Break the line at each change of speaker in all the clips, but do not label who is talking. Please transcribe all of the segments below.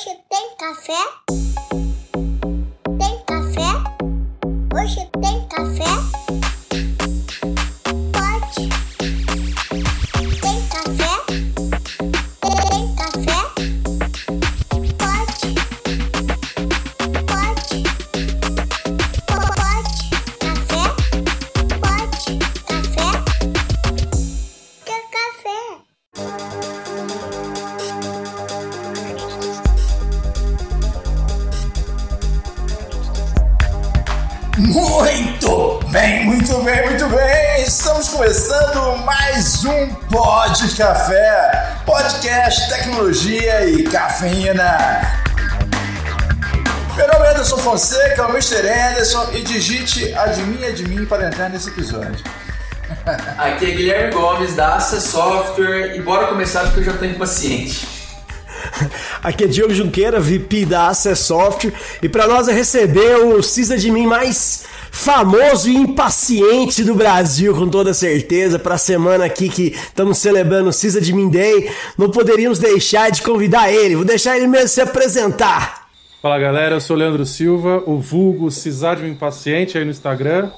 Hoje tem café?
E cafeína. Meu nome é Anderson Fonseca, o Mr. Anderson, e digite admin, admin para entrar nesse episódio.
Aqui é Guilherme Gomes da Assa Software e bora começar porque eu já tô impaciente.
Aqui é Diogo Junqueira, VP da Access Software, e para nós é receber o sysadmin mais famoso e impaciente do Brasil, com toda certeza, para a semana aqui que estamos celebrando o Sysadmin Day, não poderíamos deixar de convidar ele, vou deixar ele mesmo se apresentar.
Fala galera, eu sou o Leandro Silva, o vulgo Cisadmin Impaciente aí no Instagram,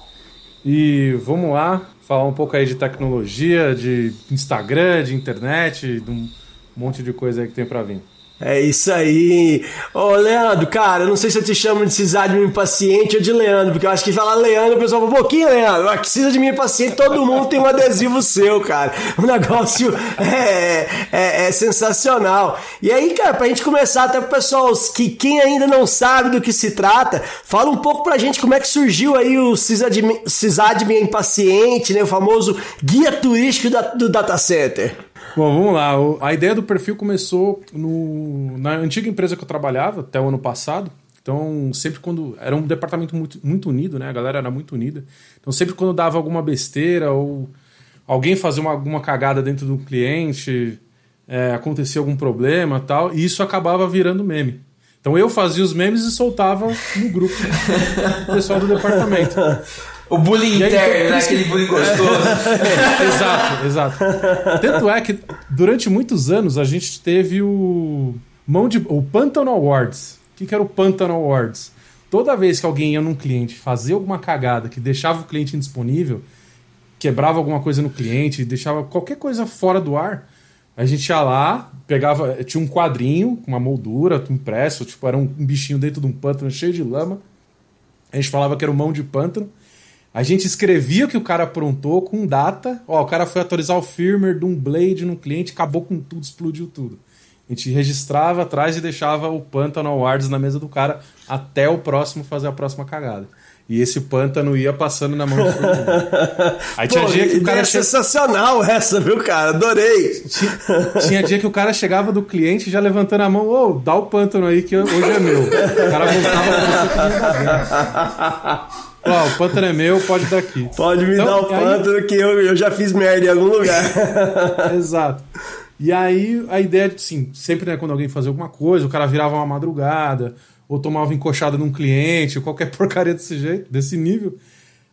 e vamos lá falar um pouco aí de tecnologia, de Instagram, de internet, de um monte de coisa aí que tem pra vir.
É isso aí. Ô, Leandro, cara, eu não sei se eu te chamo de Cisadmin Impaciente ou de Leandro, porque eu acho que falar Leandro, o pessoal fala, pouquinho, Leandro, aqui Cisadmin Impaciente, todo mundo tem um adesivo seu, cara. O negócio é, é, é sensacional. E aí, cara, pra gente começar, até pro pessoal que quem ainda não sabe do que se trata, fala um pouco pra gente como é que surgiu aí o Cisadmin, Cisadmin Impaciente, né, o famoso guia turístico da, do data center.
Bom, vamos lá. O- A ideia do perfil começou no- na antiga empresa que eu trabalhava, até o ano passado. Então, sempre quando. Era um departamento muito, muito unido, né? A galera era muito unida. Então, sempre quando dava alguma besteira ou alguém fazia uma, alguma cagada dentro do cliente, é, acontecia algum problema tal, e isso acabava virando meme. Então, eu fazia os memes e soltava no grupo do pessoal do departamento.
O bullying
aí, então,
interno,
por
né? Aquele bullying gostoso.
exato, exato. Tanto é que durante muitos anos a gente teve o mão de o Pantano Awards. O que, que era o Pantano Awards? Toda vez que alguém ia num cliente fazer alguma cagada que deixava o cliente indisponível, quebrava alguma coisa no cliente, deixava qualquer coisa fora do ar, a gente ia lá, pegava, tinha um quadrinho com uma moldura impresso, tipo, era um bichinho dentro de um pântano cheio de lama. A gente falava que era o mão de pântano. A gente escrevia o que o cara aprontou com data. Ó, o cara foi atualizar o firmware de um Blade no cliente, acabou com tudo, explodiu tudo. A gente registrava atrás e deixava o pântano awards na mesa do cara até o próximo fazer a próxima cagada. E esse pântano ia passando na mão mundo. Aí tinha
Pô,
dia que o cara che-
sensacional essa, viu, cara? Adorei.
tinha, tinha dia que o cara chegava do cliente já levantando a mão, ô, dá o pântano aí que hoje é meu. O cara voltava pra você que Ó, o pântano é meu, pode dar aqui.
Pode me
Então,
dar o
aí-
pântano que eu, eu já fiz merda em algum lugar.
Exato. E aí a ideia de, sim, sempre né, quando alguém fazia alguma coisa, o cara virava uma madrugada, ou tomava encoxada num cliente, ou qualquer porcaria desse jeito, desse nível,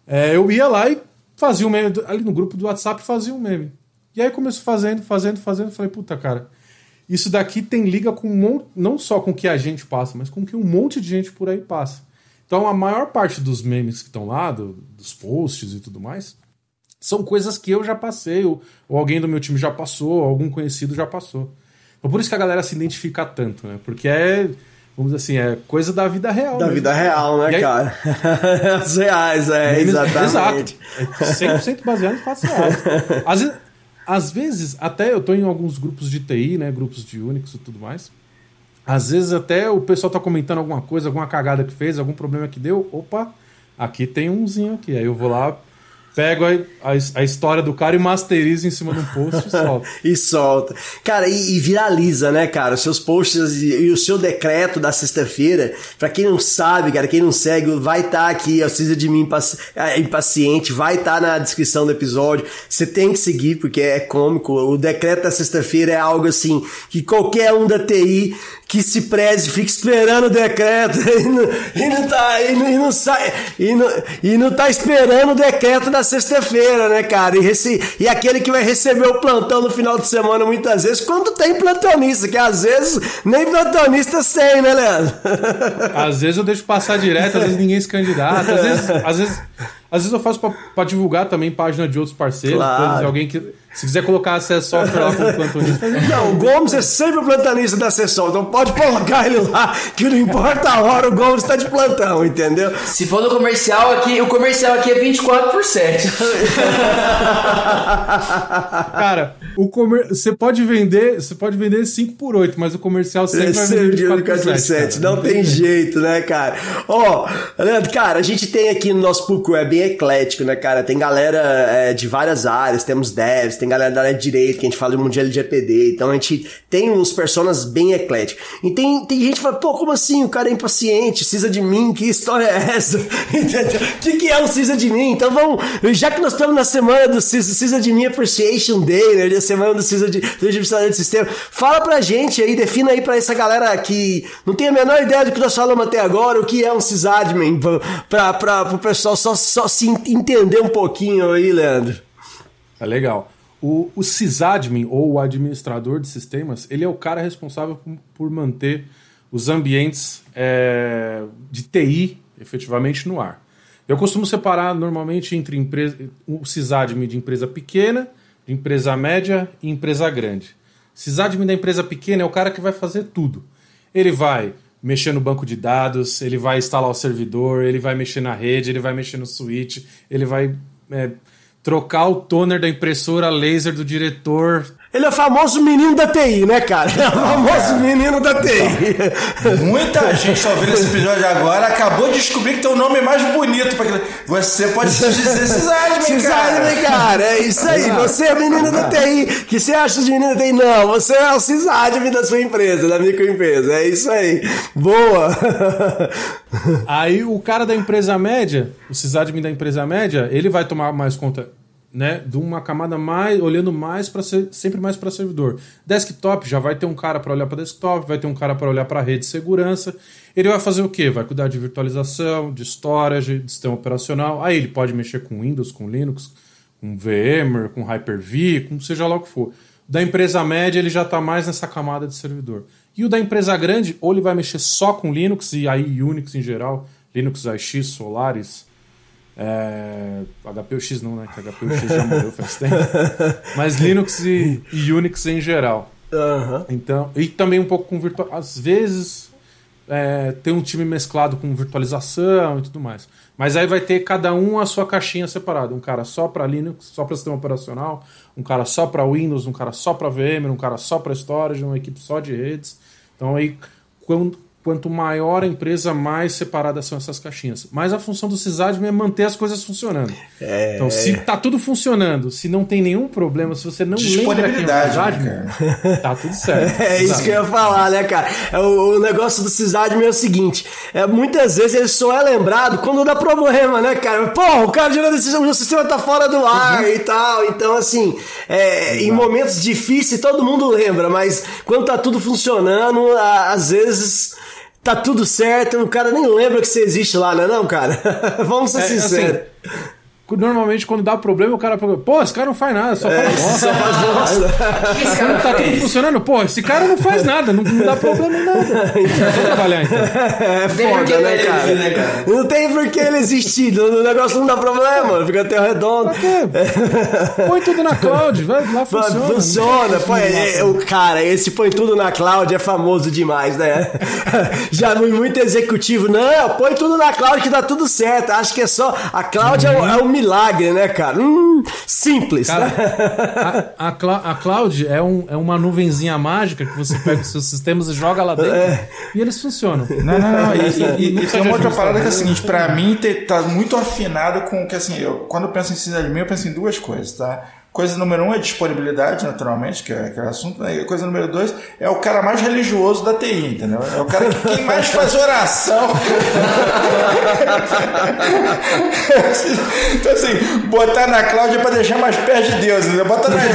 é, eu ia lá e fazia um meme, ali no grupo do WhatsApp fazia um meme. E aí começou fazendo, fazendo, fazendo, falei, puta cara, isso daqui tem liga com um monte, não só com o que a gente passa, mas com o que um monte de gente por aí passa. Então a maior parte dos memes que estão lá, do- dos posts e tudo mais, são coisas que eu já passei, ou, ou alguém do meu time já passou, ou algum conhecido já passou. Então por isso que a galera se identifica tanto, né? Porque é, vamos dizer assim, é coisa da vida real.
Da
mesmo.
vida real, né,
aí-
cara? As reais, é,
Memes-
exatamente.
Exato. É 100% baseado em fatos reais. Às vezes, às vezes, até eu tô em alguns grupos de TI, né? Grupos de Unix e tudo mais. Às vezes até o pessoal tá comentando alguma coisa, alguma cagada que fez, algum problema que deu. Opa, aqui tem umzinho aqui. Aí eu vou lá, pego a, a, a história do cara e masterizo em cima de um post e solto.
E solta. Cara, e, e viraliza, né, cara? Os seus posts e, e o seu decreto da sexta-feira. Pra quem não sabe, cara, quem não segue, vai estar aqui, a Cisa de mim é, impaciente, vai estar na descrição do episódio. Você tem que seguir, porque é cômico. O decreto da sexta-feira é algo assim que qualquer um da TI que se preze fica esperando o decreto e não, e não tá e não, e não sai e não, e não tá esperando o decreto da sexta-feira, né, cara? E, rece... e aquele que vai receber o plantão no final de semana, muitas vezes, quando tem plantonista, que às vezes nem plantonista tem, né, Leandro?
Às vezes eu deixo passar direto, às vezes ninguém se candidata, às vezes, às vezes, às vezes eu faço pra, pra divulgar também página de outros parceiros,
Claro.
coisas, alguém que. Se quiser colocar acesso software lá como plantonista,
Não, o Gomes é sempre o plantonista da sessão, então pode colocar ele lá, que não importa a hora, o Gomes tá de plantão, entendeu?
Se for no comercial aqui, o comercial aqui é 24 por 7.
Cara, o comer... você pode vender, você pode vender 5 por 8, mas o comercial sempre vai
é
vender
o dia do
24 por 7.
47, não tem jeito, né, cara? Ó, Leandro, cara, a gente tem aqui no nosso público é bem eclético, né, cara? Tem galera é, de várias áreas, temos devs, tem galera da área de direito, que a gente fala de mundial de GPD, então a gente tem uns personas bem ecléticos. E tem, tem gente que fala, pô, como assim? O cara é impaciente, precisa de mim, que história é essa? O que, que é o Cisa de mim? Então vamos, já que nós estamos na semana do Cisa, de mim Appreciation Day, né? Da semana do Cisa de, do de sistema, fala pra gente aí, defina aí pra essa galera que não tem a menor ideia do que nós falamos até agora, o que é um sysadmin, pra, pra, pro pessoal só, só se entender um pouquinho aí, Leandro.
É legal. O, o sysadmin, ou o administrador de sistemas, ele é o cara responsável por, por manter os ambientes é, de TI efetivamente no ar. Eu costumo separar normalmente entre empresa, o sysadmin de empresa pequena, de empresa média e empresa grande. Sysadmin da empresa pequena é o cara que vai fazer tudo. Ele vai mexer no banco de dados, ele vai instalar o servidor, ele vai mexer na rede, ele vai mexer no switch, ele vai é, trocar o toner da impressora laser do diretor.
Ele é o famoso menino da TI, né, cara? É o famoso menino da TI.
Muita gente tá ouvindo esse episódio agora acabou de descobrir que tem um nome mais bonito para aquilo. Você pode se dizer Sysadmin, cara.
cara, é isso aí. Você é menino da TI. que você acha de menino da TI? Não, você é o sysadmin da sua empresa, da microempresa. É isso aí. Boa.
Aí o cara da empresa média, o sysadmin da empresa média, ele vai tomar mais conta né, de uma camada mais, olhando mais para sempre mais para servidor. Desktop já vai ter um cara para olhar para desktop, vai ter um cara para olhar para rede de segurança. Ele vai fazer o quê? Vai cuidar de virtualização, de storage, de sistema operacional. Aí ele pode mexer com Windows, com Linux, com VMware, com Hyper-V, com seja lá o que for. Da empresa média ele já está mais nessa camada de servidor. E o da empresa grande, ou ele vai mexer só com Linux e aí Unix em geral, Linux AX, Solaris, é, HPUX não, né? Que HPUX já morreu faz tempo. Mas Linux e, e Unix em geral.
Aham.
Então, e também um pouco com virtual. Às vezes é, tem um time mesclado com virtualização e tudo mais. Mas aí vai ter cada um a sua caixinha separada. Um cara só para Linux, só para sistema operacional, um cara só para Windows, um cara só para VMware, um cara só para storage, uma equipe só de redes. Então aí quando, quanto maior a empresa, mais separadas são essas caixinhas. Mas a função do sysadmin é manter as coisas funcionando.
É.
Então, se tá tudo funcionando, se não tem nenhum problema, se você não lembra quem é o
né,
tá tudo certo.
É isso que eu ia falar, né, cara? É, o, o negócio do sysadmin é o seguinte: é, muitas vezes ele só é lembrado quando dá problema, né, cara? Porra, o cara gerou decisão, o sistema tá fora do ar e tal. Então, assim, é, em momentos difíceis todo mundo lembra, mas quando tá tudo funcionando, às vezes. Tá tudo certo, o cara nem lembra que você existe lá, né, não, cara? Vamos ser
É,
sinceros.
Normalmente, quando dá problema, o cara fala, pô, esse cara não faz nada, só fala bosta.
Só faz bosta.
O esse cara
Tá tudo funcionando? Pô, esse cara não faz nada, não, não dá problema em nada. Vou trabalhar então.
É
Tem por que
foda, né, cara?
né, cara?
Não tem por que ele existir. O negócio não dá problema, fica até redondo.
Põe tudo na cloud, vai lá, funciona.
Funciona, pô, é, é, o cara, esse põe tudo na cloud é famoso demais, né? Já mu- muito executivo, não, põe tudo na cloud que dá tudo certo. Acho que é só. A cloud é, o- é um milagre, né, cara? Hum, simples,
Cara,
né?
a, a, a cloud é, um, é uma nuvenzinha mágica que você pega os seus sistemas e joga lá dentro e eles funcionam.
Não, não, não. E, e- e- e tem uma outra parada que é a seguinte, pra mim te- tá muito afinado com o que assim, eu, quando eu penso em sysadmin, eu penso em duas coisas, tá? Coisa número um é disponibilidade, naturalmente, que é aquele assunto. Né? E coisa número dois é o cara mais religioso da TI, entendeu? É o cara que quem mais faz oração. então, assim, botar na cloud é pra deixar mais perto de Deus, entendeu? Bota na nuvem.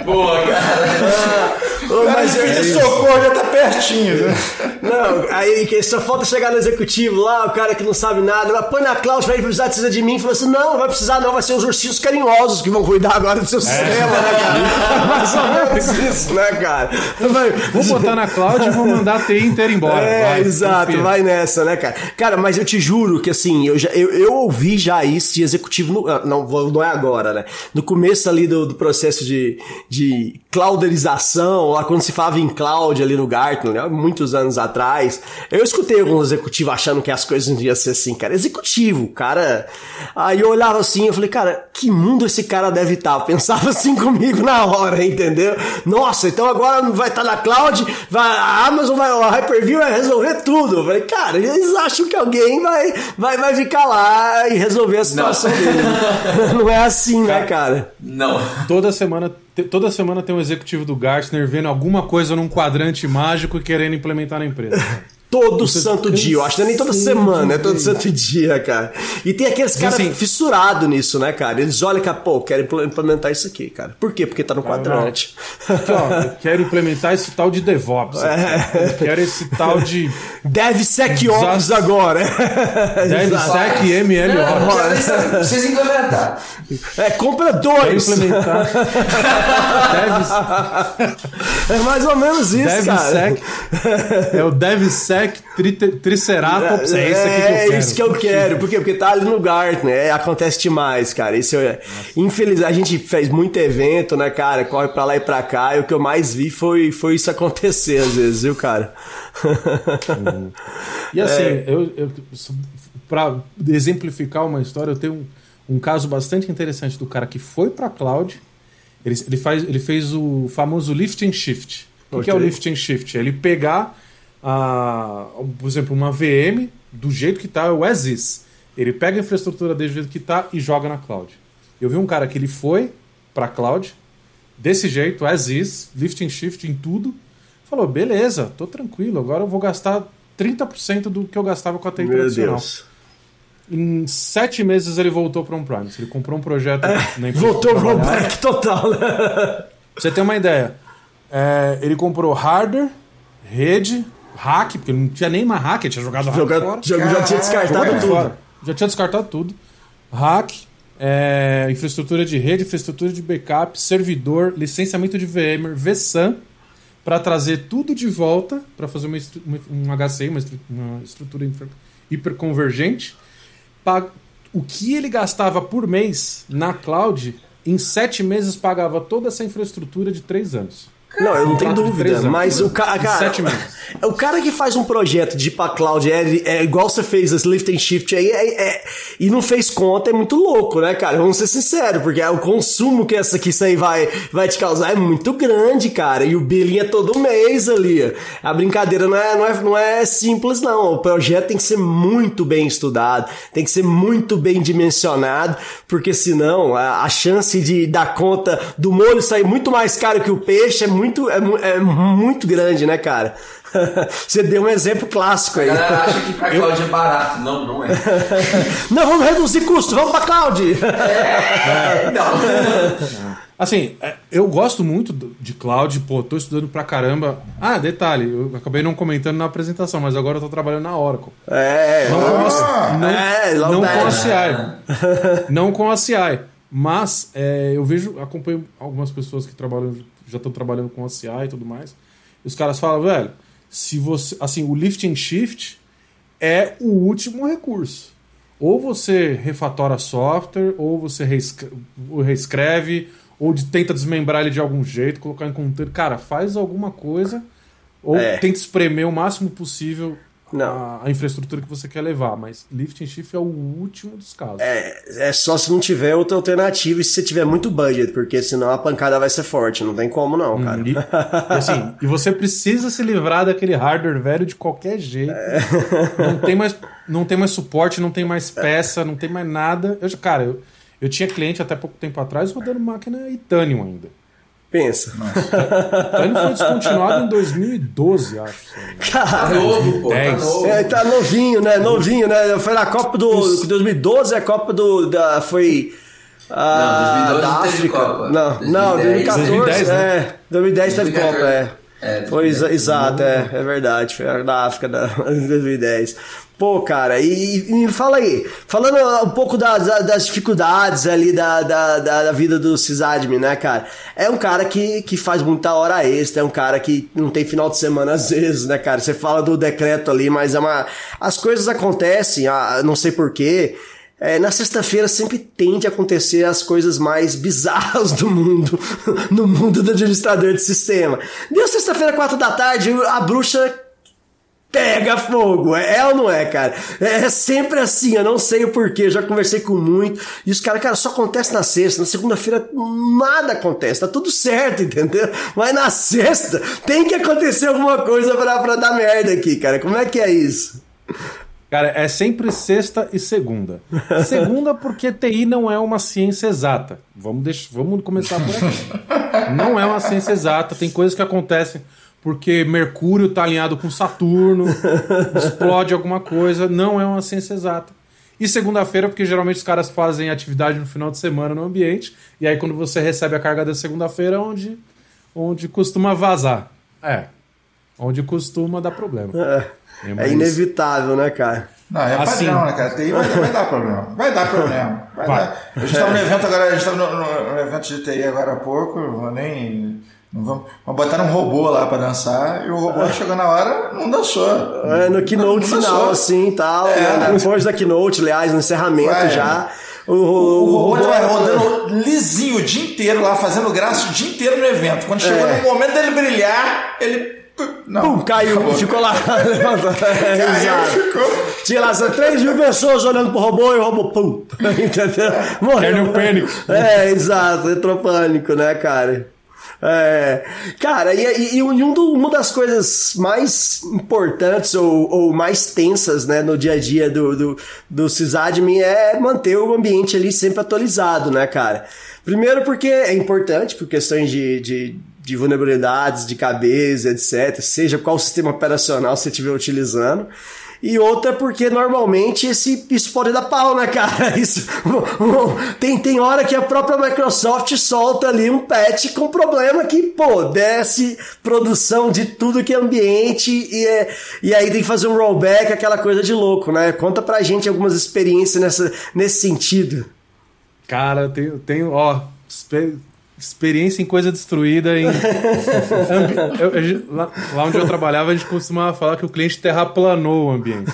Boa, cara.
O cara
mas
de
é
socorro já tá pertinho. Né?
Não, aí que só falta chegar no executivo lá, o cara que não sabe nada, põe na cloud, vai precisar precisa de mim, e falou assim: não, não vai precisar, não, vai ser os carinhosos que vão cuidar agora do seu sistema, né, cara? Mais ou menos isso, né, cara? Vai-
Vou botar na cloud e vou mandar a TI inteira embora.
É,
Vai,
exato,
confia.
vai nessa, né, cara? Cara, mas eu te juro que assim, eu, já, eu, eu ouvi já isso de executivo, no, ah, não, não é agora, né? No começo ali do, do processo de, de clouderização, lá quando se falava em cloud ali no Gartner, né, muitos anos atrás, eu escutei alguns executivos achando que as coisas não iam ser assim, cara. Executivo, cara. Aí eu olhava assim, eu falei, cara, que mundo esse cara deve estar? Eu pensava assim comigo na hora, entendeu? Nossa, então agora vai estar na cloud, vai, a Amazon vai, o Hyper-V vai resolver tudo. Eu falei, cara, eles acham que alguém vai, vai, vai ficar lá e resolver a situação dele. Não é assim, né, cara?
Não.
Toda semana, toda semana tem um executivo do Gartner vendo alguma coisa num quadrante mágico e querendo implementar na empresa.
Todo santo dia, eu acho que não é nem toda semana, é todo santo dia, cara. E tem aqueles caras
assim-
fissurados nisso, né, cara? Eles olham que, pô, quero impl- implementar isso aqui, cara. Por quê? Porque tá no quadrante.
Aqui, ó, eu quero implementar esse tal de DevOps. Eu quero esse tal de
DevSecOps
Exato.
agora.
DevSec ML
Não,
Ops.
precisa, implementar.
É, compra
Quero
dois.
implementar
É mais ou menos isso, cara.
DevSec. É o DevSec tri- Triceratops. É esse aqui que eu
É
quero.
isso que eu quero. Por quê? Porque tá ali no Gartner. É, acontece demais, cara. Isso é. Infelizmente, a gente fez muito evento, né, cara? Corre pra lá e pra cá. E o que eu mais vi foi, foi isso acontecer, às vezes, viu, cara?
E assim,
É.
eu, eu, para exemplificar uma história, eu tenho um, um caso bastante interessante do cara que foi para cloud. Ele, ele, faz, ele fez o famoso lift and shift. O que, que é o lift and shift? É ele pegar, a, por exemplo, uma VM do jeito que está, o as is. Ele pega a infraestrutura dele do jeito que está e joga na cloud. Eu vi um cara que ele foi para cloud, desse jeito, as is, lift and shift em tudo. Falou, beleza, tô tranquilo, agora eu vou gastar 30% do que eu gastava com a TI
Meu
tradicional.
Deus.
Em sete meses ele voltou para um Prime. Ele comprou um projeto na empresa.
Voltou pro
trabalhava.
back total?
Pra você ter uma ideia, é, ele comprou hardware, rede, hack, porque não tinha nem mais hack, ele tinha jogado hack
Joga-
fora.
já, já tinha descartado
Jogou
tudo.
fora. Já tinha descartado tudo. Hack, é, infraestrutura de rede, infraestrutura de backup, servidor, licenciamento de VMware, vSAN, para trazer tudo de volta, para fazer uma, um HCI, uma, uma estrutura hiperconvergente. O que ele gastava por mês na cloud, em sete meses pagava toda essa infraestrutura de três anos.
Não, eu não tenho dúvida.
anos.
Mas o cara.
sete meses.
O cara que faz um projeto de ir pra cloud é, é igual você fez esse lift and shift aí é- é- e não fez conta, é muito louco, né, cara? Vamos ser sinceros, porque o consumo que essa que isso aí vai, vai te causar é muito grande, cara. E o billing é todo mês ali. A brincadeira não é, não, é, não é simples, não. O projeto tem que ser muito bem estudado, tem que ser muito bem dimensionado, porque senão a, a chance de dar conta do molho sair muito mais caro que o peixe é muito, é, é muito grande, né, cara? Você deu um exemplo clássico aí.
A galera acha que pra cloud é barato. Não, não é.
Não, vamos reduzir custo, vamos pra cloud.
É, não.
Assim, é, eu gosto muito de cloud, pô, tô estudando pra caramba. Ah, detalhe, eu acabei não comentando na apresentação, mas agora eu tô trabalhando na Oracle.
É,
Não com a, não,
É,
não
logo
com a. CI. não com a CI. Mas é, eu vejo, acompanho algumas pessoas que trabalham, já estão trabalhando com a CI e tudo mais. E os caras falam, velho, se você. Assim, o lift and shift é o último recurso. Ou você refatora software, ou você reescre- ou reescreve, ou de- tenta desmembrar ele de algum jeito, colocar em container. Cara, faz alguma coisa, ou
É.
tenta espremer o máximo possível. A, a infraestrutura que você quer levar. Mas lift and shift é o último dos casos.
É só se não tiver outra alternativa e se você tiver muito budget, porque senão a pancada vai ser forte. Não tem como não, cara.
E, e assim, e você precisa se livrar daquele hardware velho de qualquer jeito. Não, tem mais, não tem mais suporte, não tem mais peça, não tem mais nada. Eu, cara, eu, Eu tinha cliente até pouco tempo atrás rodando máquina Itanium ainda.
Pensa.
Itanium foi descontinuado em 2012, acho. engano.
Tá
Cara,
novo, pô, tá
10.
novo.
é, tá novinho, né? Novinho, né? Foi na Copa do 2012, a Copa do da foi ah,
Não, 2012
da África.
Copa.
Não, não, 2014,
2010, né?
é, 2010 teve
2014.
Copa, é.
É,
Foi exa-
2010.
exato, é, é verdade, foi a da África da 2010. Pô, cara, e, me fala aí, falando um pouco das, das dificuldades ali da, da, da, da vida do sysadmin, né, cara? É um cara que, que faz muita hora extra, é um cara que não tem final de semana às vezes, né, cara? Você fala do decreto ali, mas é uma. As coisas acontecem, ah, não sei porquê. É, na sexta-feira sempre tende a acontecer as coisas mais bizarras do mundo, no mundo do administrador de sistema. Deu sexta-feira, quatro da tarde, a bruxa pega fogo. É, é ou não é, cara? É, é sempre assim, eu não sei o porquê. Já conversei com muito. E os caras, cara, só acontece na sexta. Na segunda-feira nada acontece. Tá tudo certo, entendeu? Mas na sexta tem que acontecer alguma coisa pra, pra dar merda aqui, cara. Como é que é isso?
Cara, é sempre sexta e segunda. Segunda porque TI não é uma ciência exata. Vamos, deixar, vamos começar por aqui. Não é uma ciência exata, tem coisas que acontecem porque Mercúrio tá alinhado com Saturno, explode alguma coisa, não é uma ciência exata. E segunda-feira, porque geralmente os caras fazem atividade no final de semana no ambiente, e aí quando você recebe a carga da segunda-feira, é onde, onde costuma vazar. É, onde costuma dar problema.
É,
mas-
inevitável, né, cara?
Não, é
Assim.
padrão, né, cara? TI vai, vai dar problema. Vai dar problema. Vai
Vai.
dar. A gente estava no evento agora, a gente estava no, no- no evento de TI agora há pouco, eu vou nem. Não vamos, vamos botar um robô lá pra dançar e o robô chegou na hora, não dançou.
É, no keynote
Não
final,
dançou.
assim, tal.
É.
né? Depois da keynote, aliás, no encerramento
Vai.
já. O,
O robô
robô-
vai rodando lisinho o dia inteiro lá, fazendo graça o dia inteiro no evento. Quando chegou
É.
no momento dele brilhar, ele. Não,
Pum, caiu,
acabou.
ficou lá. levantou. É,
ficou.
Tinha lá 3 mil pessoas olhando pro robô e o robô, pum. Entendeu? Morreu.
Kernel pânico.
É, exato, entrou pânico, né, cara? É, cara, e, e- um uma das coisas mais importantes ou, ou mais tensas né, no dia a dia do, do, do sysadmin é manter o ambiente ali sempre atualizado, né, cara? Primeiro porque é importante por questões de, de, de vulnerabilidades, de cabeça, etc., seja qual sistema operacional você estiver utilizando. E outra porque normalmente esse, isso pode dar pau, né, cara? Isso, tem, tem hora que a própria Microsoft solta ali um patch com problema que, pô, desce produção de tudo que é ambiente e, é, e aí tem que fazer um rollback, aquela coisa de louco, né? Conta pra gente algumas experiências nessa, nesse sentido.
Cara, eu tenho, tenho ó, experiência em coisa destruída. Em... eu- eu- lá, lá onde eu trabalhava, a gente costumava falar que o cliente terraplanou o ambiente.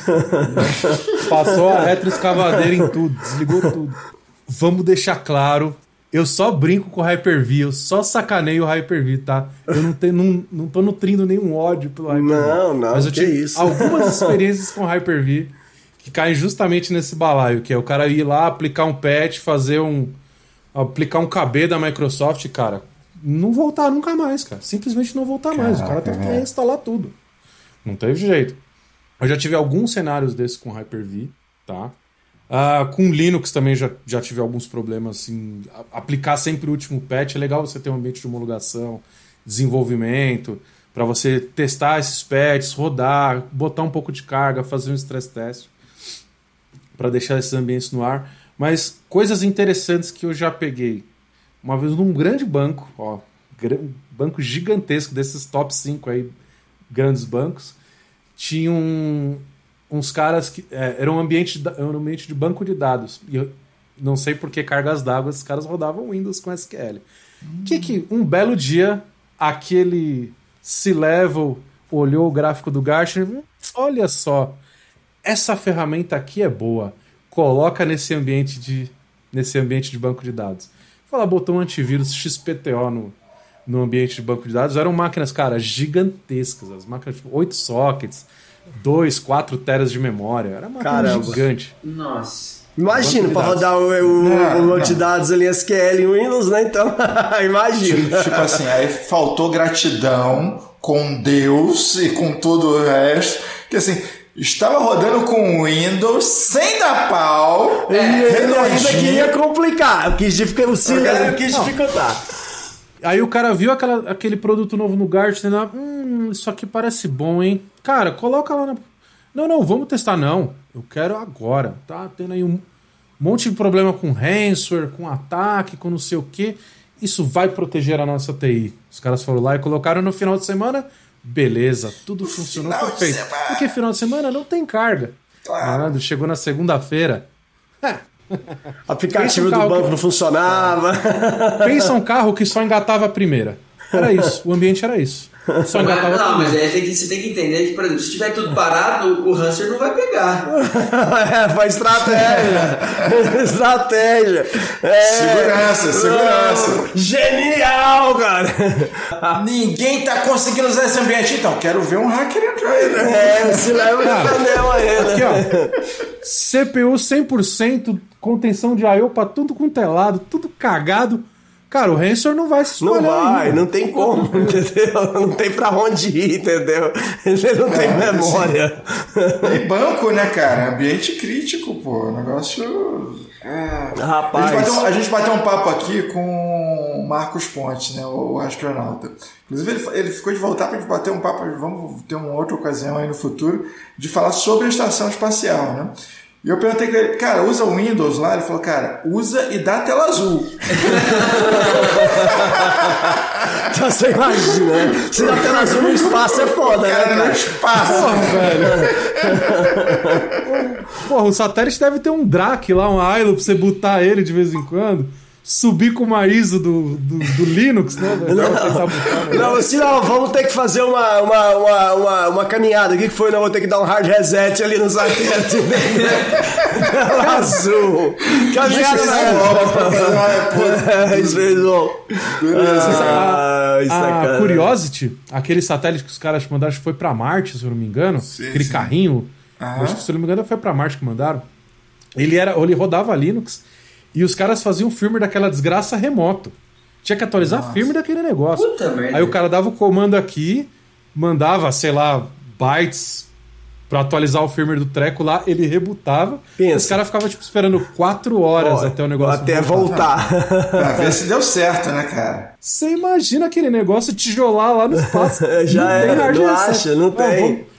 Passou a retroescavadeira em tudo, desligou tudo. Vamos deixar claro. Eu só brinco com o Hyper-V, eu só sacaneio o Hyper-V, tá? Eu não, tenho, não, não tô nutrindo nenhum ódio pelo Hyper-V.
Não, não,
Mas eu tive
isso.
algumas experiências com Hyper-V que caem justamente nesse balaio, que é o cara ir lá, aplicar um patch, fazer um. Aplicar um KB da Microsoft, cara, não voltar nunca mais, cara. Simplesmente não voltar mais. O cara
Caraca,
teve que
velho.
reinstalar tudo. Não teve jeito. Eu já tive alguns cenários desses com Hyper-V, tá? Ah, com Linux também já, já tive alguns problemas, assim, aplicar sempre o último patch. É legal você ter um ambiente de homologação, desenvolvimento, para você testar esses patches, rodar, botar um pouco de carga, fazer um stress test para deixar esses ambientes no ar. Mas coisas interessantes que eu já peguei. Uma vez num grande banco, ó, banco gigantesco desses top 5 aí, grandes bancos, tinha um- uns caras que é, era um ambiente era um ambiente de banco de dados. E eu não sei por que cargas d'água esses caras rodavam Windows com SQL. Que que um belo dia aquele C-level olhou o gráfico do Gartner, "Hum, olha só, essa ferramenta aqui é boa. Coloca nesse ambiente de nesse ambiente de banco de dados. Fala, botou um antivírus XPTO no, no ambiente de banco de dados. Eram máquinas, cara, gigantescas. As máquinas, tipo, 8 sockets, 2, 4 teras de memória. Era uma máquina
Caramba.
gigante.
Nossa.
Imagina,
dados.
rodar o, o,
Não,
o banco de dados ali SQL em Windows, né? Então, imagina.
Tipo assim, aí faltou gratidão com Deus e com todo o resto. Que assim, Estava rodando com Windows, sem dar pau.
Ele, ele ainda queria complicar. Eu quis dificultar. Eu quis dificultar.
Aí o cara viu aquela- aquele produto novo no Gartner, hum, isso aqui parece bom, hein? Cara, coloca lá na... Não, não, vamos testar, não. Eu quero agora. Tá tendo aí um monte de problema com ransomware, com ataque, com não sei o quê. Isso vai proteger a nossa TI. Os caras foram lá e colocaram no final de semana. Beleza, tudo funcionou perfeito. Porque final de semana não tem carga.
Claro.
Malandro, chegou na segunda-feira. É,
aplicativo
um
do banco
que-
não funcionava.
pensa um carro que só engatava a primeira. Era isso, o ambiente era isso. Só
Mas, não,
primeira.
mas aí tem que, você tem que entender que, por exemplo, se tiver tudo parado, o hamster não vai pegar.
é, foi estratégia. estratégia. É.
Segurança, segurança.
Genial, cara.
Ninguém tá conseguindo usar esse ambiente. Então, quero ver um hacker entrar aí, né?
É, se leva de panela aí,
Aqui,
né?
ó. CPU 100%, contenção de I.O. pra tudo com telado, tudo cagado. Cara, o ransomware não vai se
Não
espalhar
vai,
ainda.
não tem como, entendeu? Não tem pra onde ir, entendeu? Ele não tem
É,
memória.
E banco, né, cara? Ambiente crítico, pô. Negócio. É. A,
Rapaz.
gente bateu, a gente bateu um papo aqui com o Marcos Pontes, né? O, o astronauta. Inclusive, ele, ele ficou de voltar pra gente bater um papo. Vamos ter uma outra ocasião aí no futuro de falar sobre a estação espacial, né? E eu perguntei pra ele, cara, usa o Windows lá? Ele falou, cara, usa e dá tela azul.
Então você imagina, né? Se dá tela azul no espaço é foda, né?
Cara, no
cara?
espaço.
Porra, velho. Porra, o satélite deve ter um DRAC lá, um ILO pra você botar ele de vez em quando. Subir com uma ISO do, do, do Linux, né? botar, né?
Não, assim, não, vamos ter que fazer uma, uma, uma, uma, uma caminhada. O que, foi? Não, vou ter que dar um hard reset ali no satélite. Tela azul. Caminhada na é
A. Curiosity, aquele satélite que os caras mandaram, acho que foi pra Marte, se eu não me engano.
Sim,
aquele
sim.
carrinho. Acho que, se eu não me engano, foi pra Marte que mandaram. Ele, era, ele rodava Linux e os caras faziam firmware daquela desgraça remoto. Tinha que atualizar a firmware daquele negócio.
Puta merda.
Aí o cara dava o comando aqui, mandava, sei lá, bytes pra atualizar o firmware do treco lá, ele rebutava.
Pensa.
Os caras ficavam tipo, esperando quatro horas até o negócio
Até voltar.
Pra ver se deu certo, né, cara?
Você imagina aquele negócio tijolar lá no espaço.
Já
Não
era,
tem
não acha, não tem.
vamos-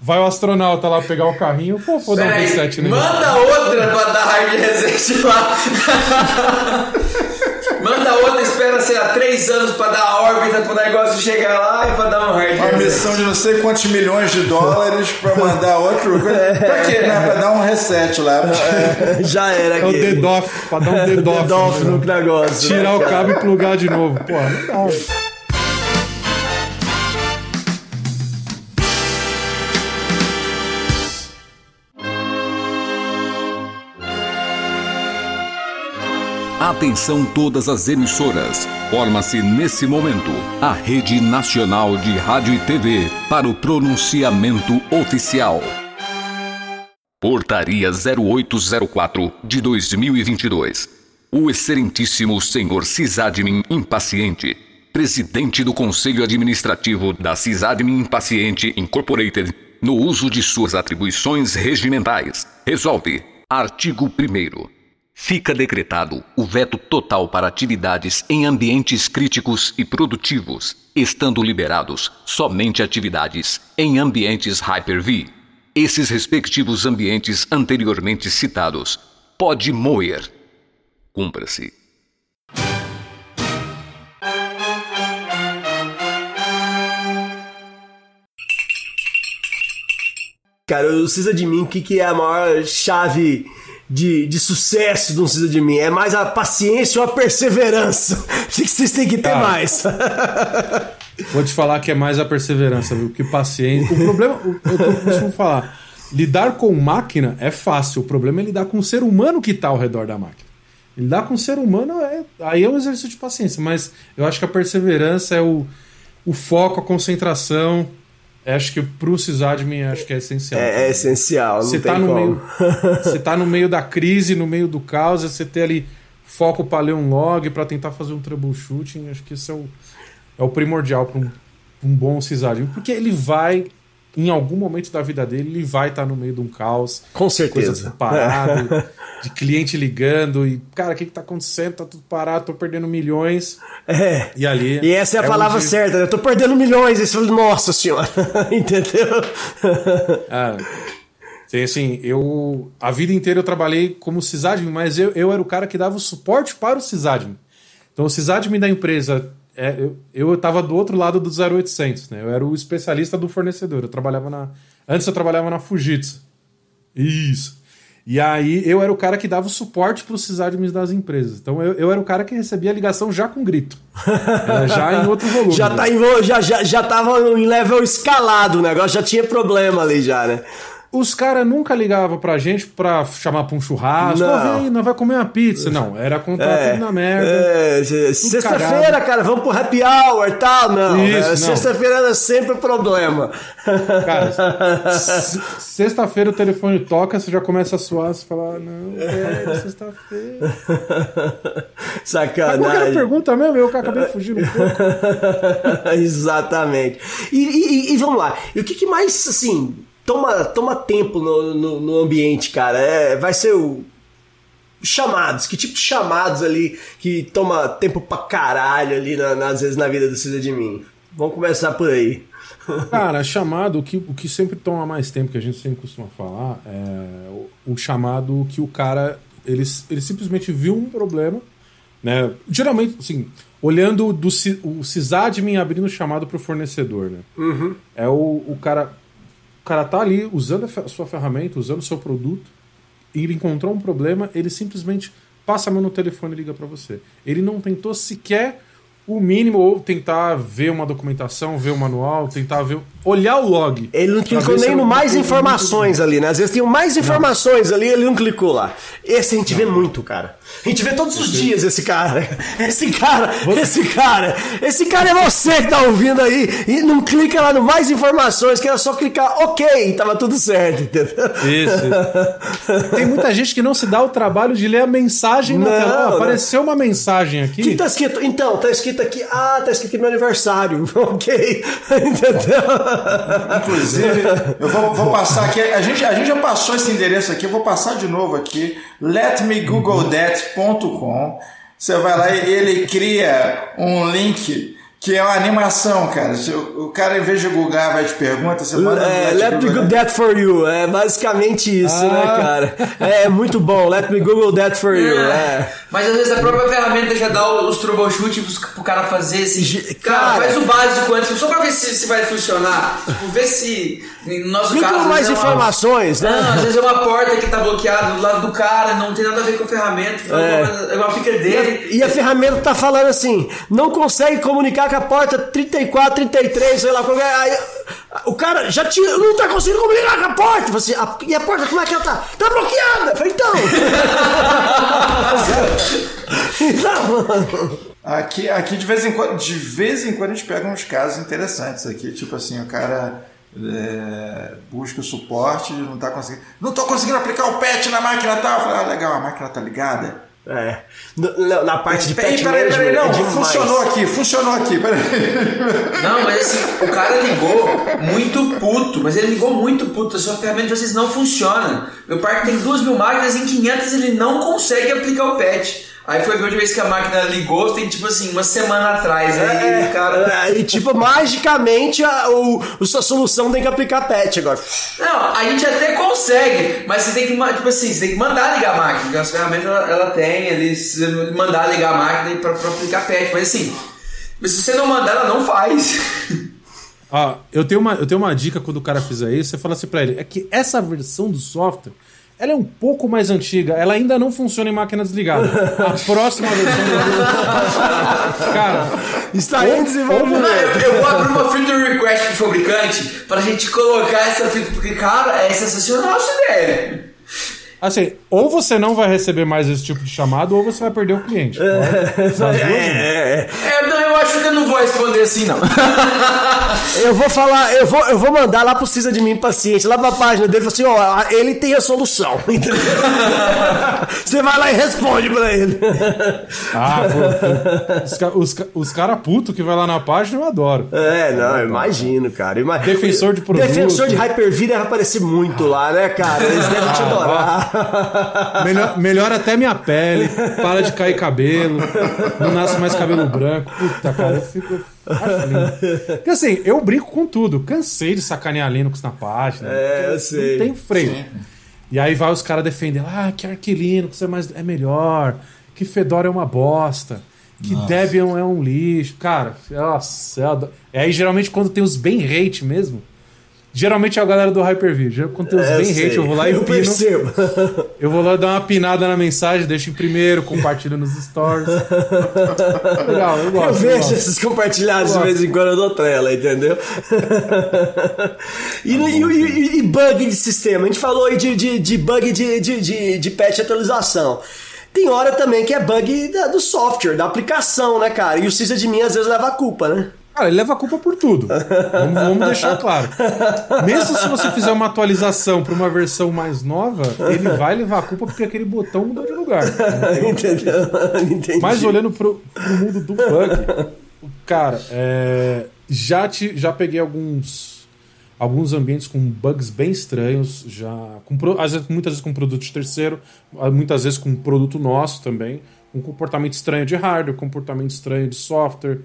Vai o astronauta lá pegar o carrinho, pô, vou dar um reset nele.
manda outra pra dar hard reset lá. manda outra, espera, sei lá, três anos pra dar a órbita pro negócio chegar lá e pra dar um hard
Uma
reset.
missão de não sei quantos milhões de dólares pra mandar outro. Pra quê, né? Pra dar um reset lá.
Já era
É o. DDoF, pra dar um.
Dedoff
né?
no negócio.
Tirar
né,
o
cara?
cabo e plugar de novo. Pô, não dá.
Atenção todas as emissoras. Forma-se nesse momento a Rede Nacional de Rádio e TV para o pronunciamento oficial. Portaria 0804 de 2022. O excelentíssimo senhor Cisadmin Impaciente, presidente do Conselho Administrativo da Cisadmin Impaciente Incorporated, no uso de suas atribuições regimentais, resolve. Artigo 1 Fica decretado o veto total para atividades em ambientes críticos e produtivos, estando liberados somente atividades em ambientes Hyper-V. Esses respectivos ambientes anteriormente citados pode moer. Cumpra-se.
Cara, o Cisa de mim, o que, que é a maior chave de, de sucesso do Cisa de mim? É mais a paciência ou a perseverança? Acho que vocês têm que ter
Cara.
mais.
Vou te falar que é mais a perseverança, viu? Que paciência. O problema, o, eu costumo falar, lidar com máquina é fácil. O problema é lidar com o ser humano que está ao redor da máquina. Lidar com o ser humano é, aí é um exercício de paciência, mas eu acho que a perseverança é o, o foco, a concentração. Acho que pro sysadmin acho que é essencial.
É, é essencial, não
Você
tem
tá, no
como.
meio, você tá no meio da crise, no meio do caos, você ter ali foco para ler um log, para tentar fazer um troubleshooting, acho que isso é o, é o primordial para um, um bom sysadmin, porque ele vai em algum momento da vida dele, ele vai estar no meio de um caos.
Com
Coisa
certeza.
tudo parado, de cliente ligando e, cara, o que, que tá acontecendo? Tá tudo parado, tô perdendo milhões.
É.
E ali.
E essa é a palavra
onde-
certa, né? Eu tô perdendo milhões. Isso, nossa senhora. Entendeu?
Ah, tem, assim, eu. A vida inteira eu trabalhei como sysadmin, mas eu, eu era o cara que dava o suporte para o sysadmin. Então, o sysadmin da empresa. É, eu, eu tava do outro lado do 0800, né? Eu era o especialista do fornecedor. Eu trabalhava na. Antes eu trabalhava na Fujitsu. Isso. E aí eu era o cara que dava o suporte para os sysadmins das empresas. Então eu, eu era o cara que recebia a ligação já com grito. Era já em outro volume.
Já,
né?
tá em, já, já, já tava em level escalado o negócio, já tinha problema ali já, né?
Os caras nunca ligavam pra gente pra chamar pra um churrasco.
Não.
Aí, nós vai comer uma pizza. Não, era contar
É,
tudo na merda.
é, se- sexta-feira, cara, vamos pro happy hour e tal. Não,
Isso,
é,
não.
sexta-feira era sempre problema.
Cara, sexta-feira o telefone toca, você já começa a suar, você fala, "Ah, não, velho, sexta-feira. Mas qual que era a
Sacanagem.
pergunta mesmo? Eu acabei fugindo um pouco.
Exatamente. E, e- e vamos lá. E o que, que mais, assim, toma, toma tempo no, no, no ambiente, cara? É, vai ser o. Chamados, que tipo de chamados ali que toma tempo pra caralho ali, na, na- às vezes, na vida do Cida de mim? Vamos começar por aí.
Cara, chamado, o que, o que sempre toma mais tempo, que a gente sempre costuma falar, é o, o chamado que o cara, ele, ele simplesmente viu um problema, né? Geralmente, assim, olhando do, o sysadmin abrindo o chamado pro fornecedor, né? É o, o cara, o cara tá ali usando a, sua ferramenta, usando o seu produto, e ele encontrou um problema, ele simplesmente passa a mão no telefone e liga para você. Ele não tentou sequer o mínimo, ou tentar ver uma documentação, ver o manual, tentar ver. Olhar o log.
Ele não clicou nem no mais informações ali, né? Às vezes tem mais informações ali, ele não clicou lá. Esse a gente vê muito, cara. A gente vê todos os dias esse cara. Esse cara, esse cara, esse cara é você que tá ouvindo aí e não clica lá no mais informações, que era só clicar OK e tava tudo certo, entendeu?
Isso. Tem muita gente que não se dá o trabalho de ler a mensagem na
Não,
tela.
Não.
apareceu uma mensagem
O que
aqui.
tá escrito? Então, tá escrito aqui, ah, tá escrito aqui meu aniversário, ok, entendeu?
Inclusive, eu vou, vou passar aqui. A gente, a gente já passou esse endereço aqui, eu vou passar de novo aqui. letmegooglethat.com. Você vai lá e ele cria um link que é uma animação, cara. Se O cara, em vez de googar, vai te pergunta, você manda.
É,
Let
me
Google
that for you. É basicamente isso, né,
Ah.
cara? É muito bom. Let me Google that for you. É.
Mas às vezes a própria ferramenta já dá os troubleshoot pros- pro cara fazer assim.
Ge-
Cara,
cara.
faz o básico antes, só pra ver se, se vai funcionar. Tipo, ver se. No nosso caso.
mais
é uma-
informações, né?
Não, às vezes é uma porta que tá bloqueada do lado do cara, não tem nada a ver com a ferramenta. É, uma fica dele.
E a ferramenta tá falando assim: não consegue comunicar com a porta 34, 33, sei lá. qual é. Aí, o cara já tinha, não tá conseguindo comunicar com a porta. Assim, "A- e a porta como é que ela tá? Tá bloqueada! Eu falei, então. então.
Aqui, aqui de, vez em quando, de vez em quando a gente pega uns casos interessantes aqui, tipo assim, o cara é, busca o suporte, não tá conseguindo. Não tô conseguindo aplicar o patch na máquina tal. Eu falei, ah, legal, a máquina tá ligada.
É. Na, na parte de
Peraí, peraí, peraí,
management
não,
é
funcionou aqui, funcionou aqui, peraí.
Não, mas assim, o cara ligou muito puto, mas ele ligou muito puto. A sua ferramenta de vocês não funciona. Meu parque tem duas mil máquinas, em 500 ele não consegue aplicar o patch. Aí foi a última vez que a máquina ligou, tem tipo assim, uma semana atrás. Aí o cara.
É, e tipo, magicamente a, o, a sua solução tem que aplicar patch agora.
Não, a gente até consegue, mas você tem que, tipo assim, você tem que mandar ligar a máquina, porque as ferramentas ela, ela tem, ali, se você mandar ligar a máquina pra, pra aplicar patch, mas assim, mas se você não mandar, ela não faz.
Ó, eu tenho, uma, eu tenho uma dica quando o cara fizer isso, você fala assim pra ele, é que essa versão do software, ela é um pouco mais antiga, ela ainda não funciona em máquina desligada. A próxima versão do Cara,
Está em desenvolvimento.
eu, eu vou abrir uma feature request pro fabricante pra gente colocar essa feature, porque, cara, é sensacional essa ideia.
assim, ou você não vai receber mais esse tipo de chamado, ou você vai perder o cliente. Das duas, uma.
É, é, é.
Acho que eu não vou responder assim, não.
Eu vou falar, eu vou, eu vou mandar lá pro Cisa de mim paciente, lá pra página dele, assim, ó, ele tem a solução. Entendeu? Você vai lá e responde pra ele.
Ah, pô, os, os, os caras putos que vai lá na página eu adoro.
É, não, eu imagino, cara. Ima-
Defensor de produto.
Defensor de Hyper-V deve aparecer muito lá, né, cara? Eles devem
Ah,
te adorar.
Melhor, melhora até minha pele, para de cair cabelo, não nasce mais cabelo branco. Puta, cara, eu fico. eu lindo. Porque assim, eu brinco com tudo. Cansei de sacanear Linux na página.
É, eu sei.
Não tem freio. E aí vai os caras defendendo, ah, que Arch Linux é, mais, é melhor, que Fedora é uma bosta, que Debian é um lixo. Cara, nossa, eu adoro. E aí geralmente quando tem os bem hate mesmo, geralmente é a galera do Hyper-V. Já Quando tem os
É,
bem hate, eu vou lá e
eu
pino.
percebo.
Eu vou lá dar uma pinada na mensagem, deixo em primeiro, compartilho nos stories. Legal, eu gosto.
Eu vejo
gosto.
esses compartilhados de vez em quando eu dou trela, entendeu? e, e- e- e bug de sistema? A gente falou aí de, de, de bug de, de, de, de patch atualização. Tem hora também que é bug da- do software, da aplicação, né, cara? E o sysadmin às vezes leva a culpa, né?
Cara, ele leva a culpa por tudo. Vamos, vamos deixar claro. Mesmo se você fizer uma atualização para uma versão mais nova, ele vai levar a culpa porque aquele botão mudou de lugar.
Entendeu? Entendi.
Mas olhando pro, pro mundo do bug, cara, é, já, te, já peguei alguns alguns ambientes com bugs bem estranhos, já com, às vezes, muitas vezes com produto de terceiro, muitas vezes com produto nosso também, um comportamento estranho de hardware, comportamento estranho de software,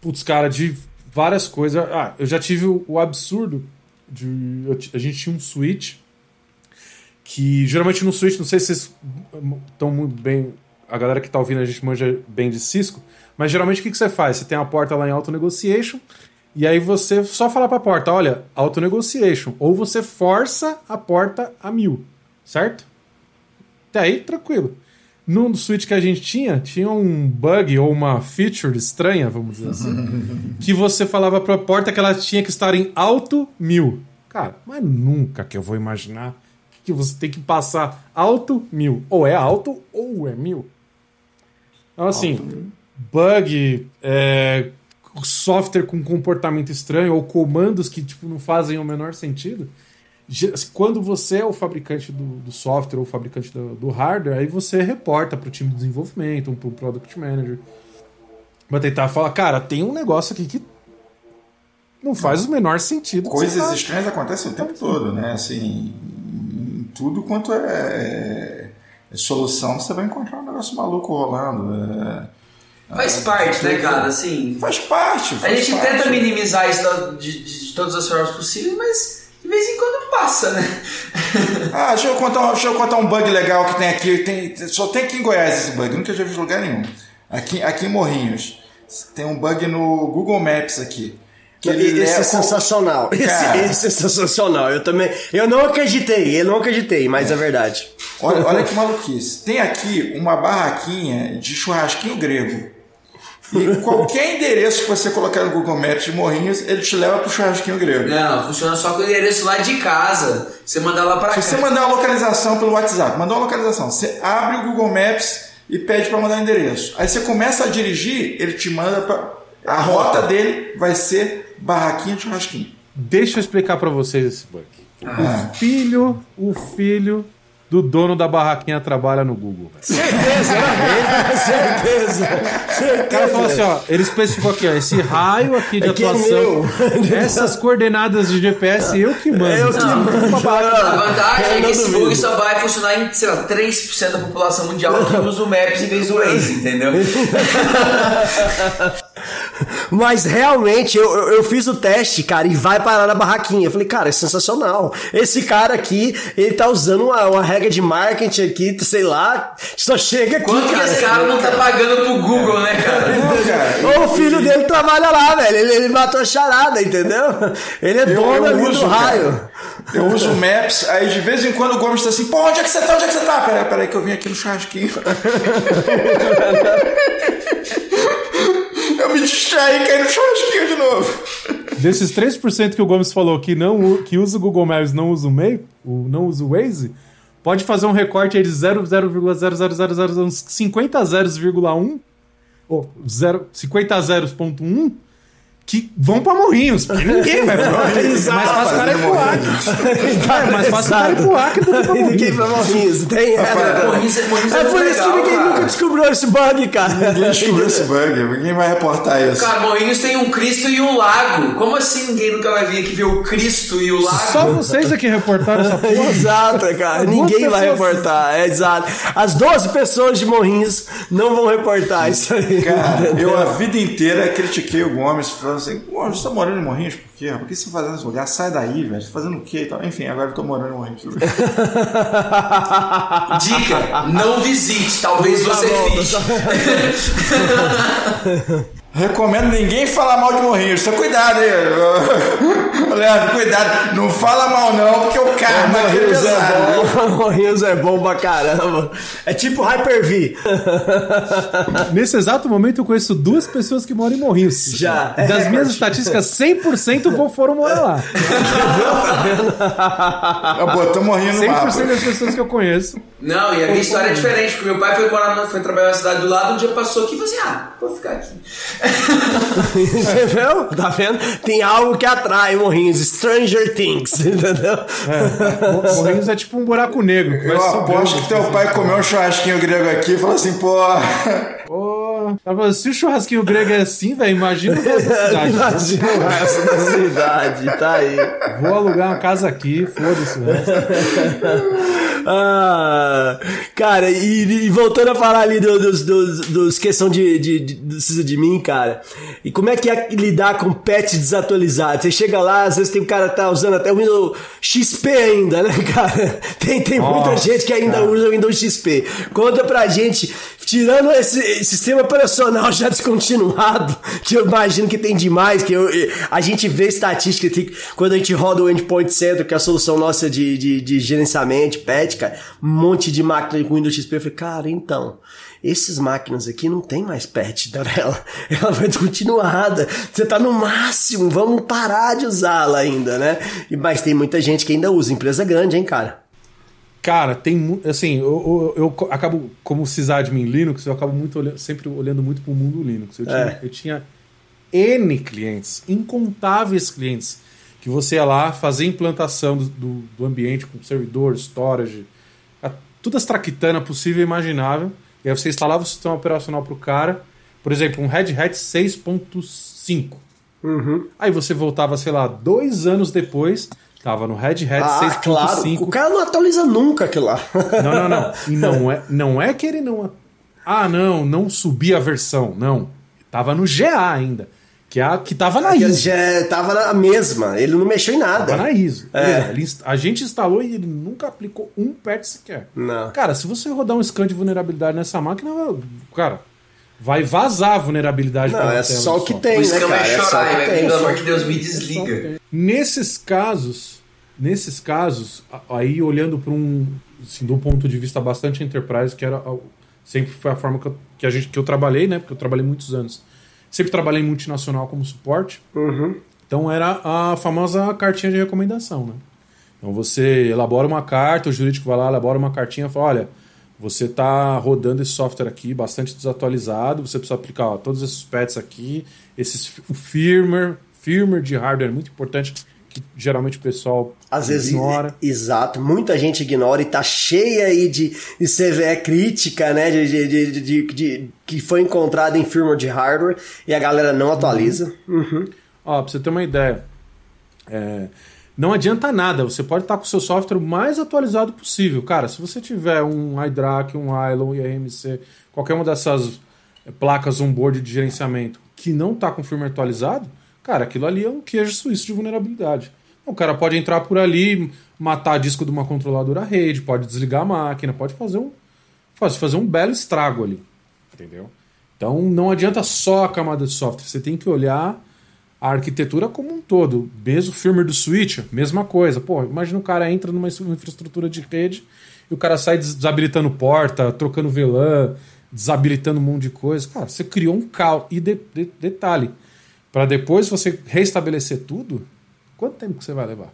putz, cara, de várias coisas. Ah, eu já tive o, o absurdo de a gente tinha um switch que geralmente no Switch, não sei se vocês estão muito bem. A galera que tá ouvindo a gente manja bem de Cisco, mas geralmente o que, que você faz? Você tem a porta lá em Auto Negotiation, e aí você só fala pra porta: olha, Auto Negotiation, ou você força a porta a mil, certo? Até aí, tranquilo. No Switch que a gente tinha, tinha um bug ou uma feature estranha, vamos dizer assim, que você falava pra porta que ela tinha que estar em alto mil. Cara, mas nunca que eu vou imaginar que você tem que passar alto mil. Ou é alto ou é mil. Então, assim, bug, é, software com comportamento estranho ou comandos que tipo, não fazem o menor sentido. Ge- Quando você é o fabricante do, do software ou o fabricante do, do hardware, aí você reporta para o time de desenvolvimento, para o product manager. Vai tentar falar, cara, tem um negócio aqui que não faz o menor sentido.
Coisas
tá-
estranhas acontecem o tempo todo, né? Assim, em tudo quanto é, é solução, você vai encontrar um negócio maluco rolando. é-
Faz parte, né, cara? Assim,
Faz parte.
a
Faz
gente
parte.
tenta minimizar isso de, de- de todas as formas possíveis, mas de vez em quando passa, né?
Ah, deixa eu, contar, um- deixa eu contar um bug legal que tem aqui. Tem, só tem aqui em Goiás esse bug, nunca já vi em lugar nenhum. Aqui, aqui em Morrinhos. Tem um bug no Google Maps aqui. Que ele
Esse é sensacional. Esse, esse é sensacional. Eu também. Eu não acreditei, eu não acreditei, mas é verdade.
Olha, olha que maluquice. Tem aqui uma barraquinha de churrasquinho grego. E qualquer endereço que você colocar no Google Maps de Morrinhos, ele te leva pro churrasquinho grego.
Não, funciona só com o endereço lá de casa. Você mandar lá pra
Se você
cá.
mandar uma localização pelo WhatsApp, mandou uma localização, você abre o Google Maps e pede para mandar o endereço. Aí você começa a dirigir, ele te manda para a rota dele vai ser barraquinha de churrasquinho.
Deixa eu explicar pra vocês esse bug.
Ah.
O filho, o filho do dono da barraquinha trabalha no Google.
Certeza, né? certeza.
O cara falou assim, ó, ele especificou aqui, ó, esse raio aqui de
Aqui é
atuação,
meu.
essas coordenadas de GPS eu que mando.
Eu que mando.
A vantagem é que
não
esse bug só vai funcionar em, sei lá, 3% da população mundial que usa o Maps em vez do Waze, entendeu?
Mas realmente, eu, eu, eu fiz o teste, cara, e vai parar na barraquinha. Eu falei, cara, é sensacional. Esse cara aqui, ele tá usando uma, uma regra de marketing aqui, sei lá, só chega aqui,
Quanto que
cara.
esse cara não tá pagando pro Google, né, cara?
Não, cara,
Ou o filho dele trabalha lá, velho. Ele, ele matou a charada, entendeu? Ele é
eu,
dono
eu
ali
uso,
do
cara.
raio.
Eu uso o Maps, aí de vez em quando o Gomes tá assim, pô, onde é que você tá? Onde é que você tá? Peraí, peraí que eu vim aqui no churrasquinho. eu me distraí e caí no churrasquinho de novo.
Desses 3% que o Gomes falou que, não, que usa o Google Maps não usa o o, não usa o Waze, pode fazer um recorte aí de 0,00000, uns 50 zeros, vírgula 1, ô, zero- 50 zeros.1 que vão pra Morrinhos. porque Ninguém vai pra Morrinhos. É mais fácil o cara ir pro Acre. É mais fácil o cara ir pro Acre do que pra
Ninguém
Morrinhos.
pra Morrinhos, tem essa.
Morrinhos é- Morrinhos é
É por isso que ninguém
cara.
nunca descobriu esse bug, cara.
Ninguém descobriu esse bug. Ninguém vai reportar isso.
Cara, Morrinhos tem um Cristo e um lago. Como assim ninguém nunca vai vir aqui ver o Cristo e o lago?
Só vocês aqui reportaram essa porra.
Exato, cara. Ninguém vai reportar. É exato. As 12 pessoas de Morrinhos não vão reportar isso aí.
Cara, eu a vida inteira critiquei o Gomes, falando assim: Gomes, você tá morando em Morrinhos por quê? Por que você tá fazendo nesse lugar? Sai daí, velho. Você tá fazendo o quê? e tal? Enfim, agora eu tô morando em Morrinhos.
Dica, não visite, talvez você fique.
Recomendo ninguém falar mal de Morrinhos. Só cuidado aí. Leandro, cuidado. Não fala mal não, porque o karma aqui é
Morrinhos
pesado.
é bom. Morrinhos é bom pra caramba. É tipo Hyper-V.
Nesse exato momento eu conheço duas pessoas que moram em Morrinhos.
Já.
Das minhas estatísticas, 100% vão- foram morar lá.
Botou Morrinho no
100%
mapa.
das pessoas que eu conheço.
Não, e a minha história é diferente, porque meu pai foi morar, foi trabalhar na cidade do lado, um dia passou aqui e falou assim: ah, vou ficar aqui.
Você viu? Tá vendo? Tem algo que atrai Morrinhos. Stranger Things, entendeu?
Mo- Morrinhos é tipo um buraco negro.
Eu aposto que teu pai comeu um churrasquinho grego aqui e falou assim, pô.
Pô, tá se o churrasquinho grego é assim, velho, imagina o resto da cidade.
Imagina o resto da cidade, tá aí.
Vou alugar uma casa aqui, foda-se o resto.
Ah, cara, e, e voltando a falar ali do- dos, dos, dos questão de, de, de, Cisa de mim, cara. E como é que é lidar com patch desatualizado? Você chega lá, às vezes tem um cara que tá usando até o Windows XP ainda, né, cara? Tem, tem muita
Nossa,
gente que ainda
cara.
usa o Windows XP. Conta pra gente, tirando esse, esse sistema operacional já descontinuado, que eu imagino que tem demais, que eu, a gente vê estatística quando a gente roda o Endpoint Center, que é a solução nossa de, de, de gerenciamento, patch, cara, um monte de máquina com Windows XP, eu falei, cara, então, esses máquinas aqui não tem mais patch dela, ela vai descontinuada, você tá no máximo, vamos parar de usá-la ainda, né? E- Mas tem muita gente que ainda usa, empresa grande, hein, cara?
Cara, tem assim, eu, eu, eu acabo, como sysadmin Linux, eu acabo muito olhando, sempre olhando muito pro mundo Linux. Eu tinha,
É.
eu tinha N clientes, incontáveis clientes, que você ia lá fazer implantação do, do, do ambiente com servidor, storage, a, todas as traquitanas possível e imaginável. E aí você instalava o sistema operacional pro cara, por exemplo, um Red Hat 6.5. Aí você voltava, sei lá, dois anos depois, tava no Red Hat
Ah, claro,
6.5.
o cara não atualiza nunca aquilo lá.
Não, não, não. E não é, não é que ele não. Ah, não, não subia a versão. Não. Tava no GA ainda. Que, é a, que tava na ISO.
já tava na mesma, ele não mexeu em nada.
Tava na ISO.
É.
A gente instalou e ele nunca aplicou um patch sequer.
Não.
Cara, se você rodar um scan de vulnerabilidade nessa máquina, cara, vai vazar a vulnerabilidade
Não,
pela
é
tela
só o que tem, né, cara? É só o que tem.
Pelo amor de Deus, me desliga.
Nesses casos, nesses casos, aí olhando para um, assim, do ponto de vista bastante enterprise, que era sempre foi a forma que eu, que a gente que eu trabalhei, né? Porque eu trabalhei muitos anos. Sempre trabalhei em multinacional como suporte. Então era a famosa cartinha de recomendação, né? Então você elabora uma carta, o jurídico vai lá, elabora uma cartinha e fala: olha, você está rodando esse software aqui bastante desatualizado, você precisa aplicar ó, todos esses patches aqui, esses, o firmware, firmware de hardware é muito importante, que geralmente o pessoal
Às vezes,
ignora.
exato, muita gente ignora e tá cheia aí de, de CVE crítica, né, de, de, de, de- que foi encontrada em firmware de hardware e a galera não atualiza. Uhum.
Ó, pra você ter uma ideia, é, não adianta nada, você pode estar com o seu software o mais atualizado possível. Cara, se você tiver um iDRAC, um Ilon, um IRMC, qualquer uma dessas placas on-board de gerenciamento que não está com firmware atualizado, cara, aquilo ali é um queijo suíço de vulnerabilidade. O cara pode entrar por ali, matar disco de uma controladora rede, pode desligar a máquina, pode fazer um, pode fazer um belo estrago ali. Entendeu? Então não adianta só a camada de software, você tem que olhar a arquitetura como um todo. Mesmo o firmware do switch, mesma coisa. Pô, imagina o cara entra numa infraestrutura de rede e o cara sai des- desabilitando porta, trocando VLAN, desabilitando um monte de coisa. Cara, você criou um caos. E de- de- detalhe, para depois você restabelecer tudo, quanto tempo que você vai levar?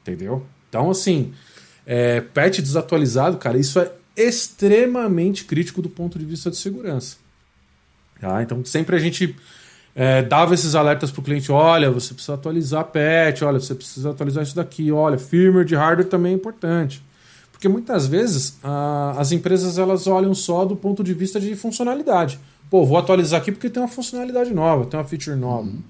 Entendeu? Então, assim, é, patch desatualizado, cara, isso é extremamente crítico do ponto de vista de segurança. Tá? Então sempre a gente é, dava esses alertas para o cliente: olha, você precisa atualizar patch, olha, você precisa atualizar isso daqui, olha, firmware de hardware também é importante. Porque muitas vezes a, as empresas elas olham só do ponto de vista de funcionalidade. Pô, vou atualizar aqui porque tem uma funcionalidade nova, tem uma feature nova.
Uhum.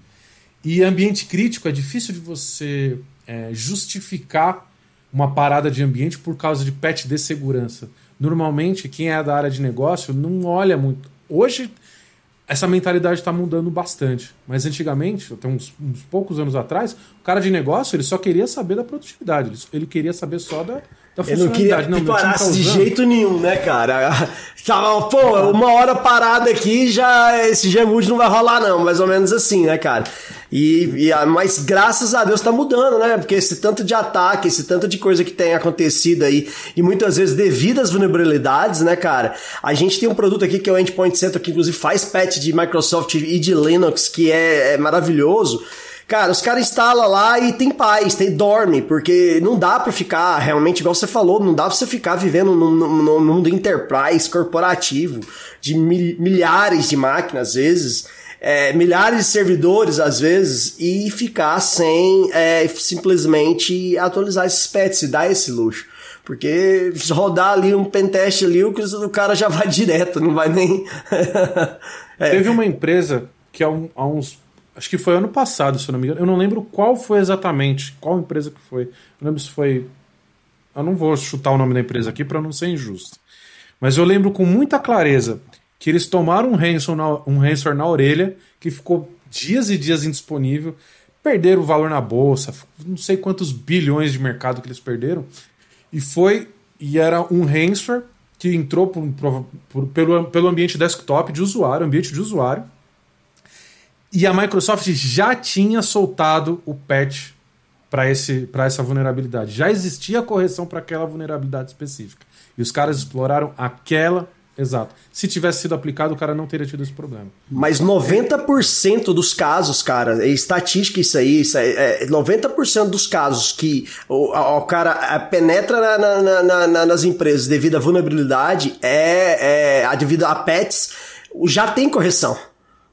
E ambiente crítico é difícil de você é, justificar uma parada de ambiente por causa de patch de segurança. Normalmente, quem é da área de negócio não olha muito. Hoje, essa mentalidade está mudando bastante. Mas antigamente, até uns, uns, poucos anos atrás, o cara de negócio ele só queria saber da produtividade. Ele, ele queria saber só da, da
Ele não queria
funcionalidade.
que
time tá
parasse de jeito nenhum, né, cara? Tava, pô, uma hora parada aqui, já esse Gemood não vai rolar, não. Mais ou menos assim, né, cara? E, e a- mas graças a Deus tá mudando, né? Porque esse tanto de ataque, esse tanto de coisa que tem acontecido aí, e muitas vezes devido às vulnerabilidades, né, cara? A gente tem um produto aqui que é o Endpoint Center, que inclusive faz patch de Microsoft e de Linux, que é, é maravilhoso. Cara, os caras instalam lá e tem paz, tem dorme, porque não dá pra ficar, realmente, igual você falou, não dá pra você ficar vivendo num, num- num mundo enterprise, corporativo, de mil- milhares de máquinas, às vezes, é, milhares de servidores, às vezes, e ficar sem é, simplesmente atualizar esses patches e dar esse luxo. Porque se rodar ali um pentest ali, o cara já vai direto, não vai nem. É.
Teve uma empresa que há, um- há uns. Acho que foi ano passado, se eu não me engano. Eu não lembro qual foi exatamente. Qual empresa que foi. Eu lembro se foi. Eu não vou chutar o nome da empresa aqui para não ser injusto. Mas eu lembro com muita clareza que eles tomaram um ransom na, um ransomware na orelha, que ficou dias e dias indisponível, perderam o valor na bolsa, não sei quantos bilhões de mercado que eles perderam, e foi e era um ransomware que entrou por- por- pelo, pelo ambiente desktop de usuário, ambiente de usuário, e a Microsoft já tinha soltado o patch para essa vulnerabilidade. Já existia correção para aquela vulnerabilidade específica. E os caras exploraram aquela. Exato. Se tivesse sido aplicado, o cara não teria tido esse problema.
Mas 90% dos casos, cara, é estatística isso aí, isso é, é 90% dos casos que o, o cara é, penetra na- na- na- na- na- nas empresas devido à vulnerabilidade, é, é devido a patches, já tem correção.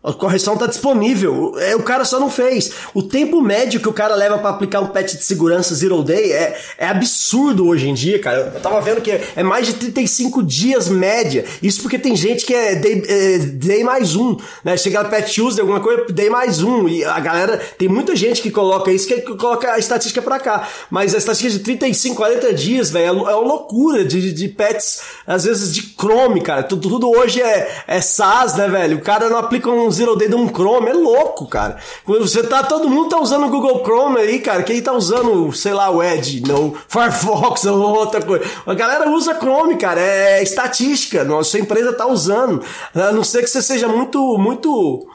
A correção tá disponível. É, o cara só não fez. O tempo médio que o cara leva pra aplicar um patch de segurança Zero Day é, é absurdo hoje em dia, cara. Eu tava vendo que é, é mais de 35 dias média. Isso porque tem gente que é day, é, day mais um, né? Chegar patch user, alguma coisa, day mais um. E a galera, tem muita gente que coloca isso, que coloca a estatística pra cá. Mas a estatística de 35, 40 dias, velho, é, é uma loucura de, de patches, às vezes de Chrome, cara. Tudo, tudo hoje é, é SaaS, né, velho? O cara não aplica um Zero Day de um Chrome, é louco, cara. Você tá, todo mundo tá usando o Google Chrome aí, cara. Quem tá usando, sei lá, o Edge, não, Firefox ou outra coisa. A galera usa Chrome, cara. É estatística. Nossa empresa tá usando. A não ser que você seja muito, muito.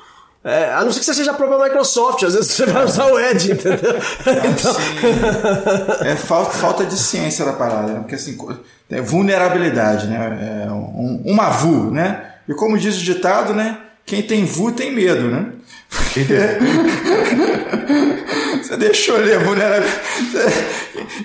É, a não ser que você seja a própria Microsoft, às vezes você vai usar o Edge, entendeu? Então,
É falta, falta de ciência da parada, né? porque assim, é vulnerabilidade, né? É um- uma VU, né? E como diz o ditado, né? Quem tem VU tem medo, né? Você deixou ali a vulnerabilidade.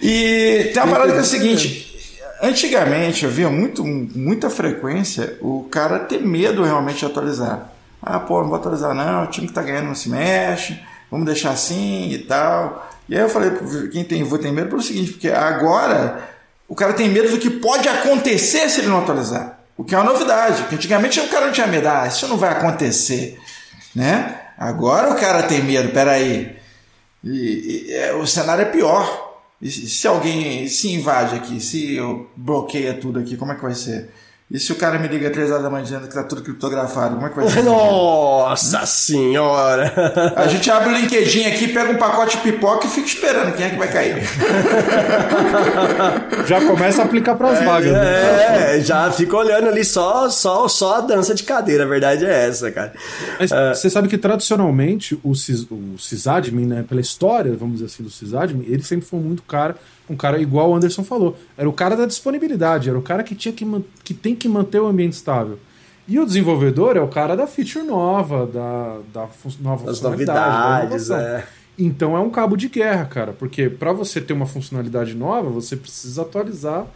E tem uma parada que é a seguinte: antigamente eu via muito, muita frequência o cara ter medo realmente de atualizar. Ah, pô, não vou atualizar, não, o time que tá ganhando não se mexe, vamos deixar assim e tal. E aí eu falei, quem tem VU tem medo pelo seguinte, porque agora o cara tem medo do que pode acontecer se ele não atualizar. O que é uma novidade, porque antigamente o cara não tinha medo, ah, isso não vai acontecer, né? Agora o cara tem medo, peraí. E, e, é, o cenário é pior. E se, alguém se invade aqui, se bloqueia tudo aqui, como é que vai ser? E se o cara me liga três horas da manhã dizendo que tá tudo criptografado, como é que vai ser?
Nossa senhora!
A gente abre o LinkedIn aqui, pega um pacote de pipoca e fica esperando quem é que vai cair.
Já começa a aplicar para as vagas. né?
É, já fica olhando ali só, só, só a dança de cadeira, a verdade é essa, cara.
Mas você sabe que tradicionalmente o, cis, o sysadmin, né, pela história, vamos dizer assim, do sysadmin, ele sempre foi muito cara, um cara igual o Anderson falou. Era o cara da disponibilidade, era o cara que tinha que, que tem que manter o ambiente estável. E o desenvolvedor é o cara da feature nova, da, da nova
As
funcionalidade, da
novidades, é.
Então é um cabo de guerra, cara, porque para você ter uma funcionalidade nova, você precisa atualizar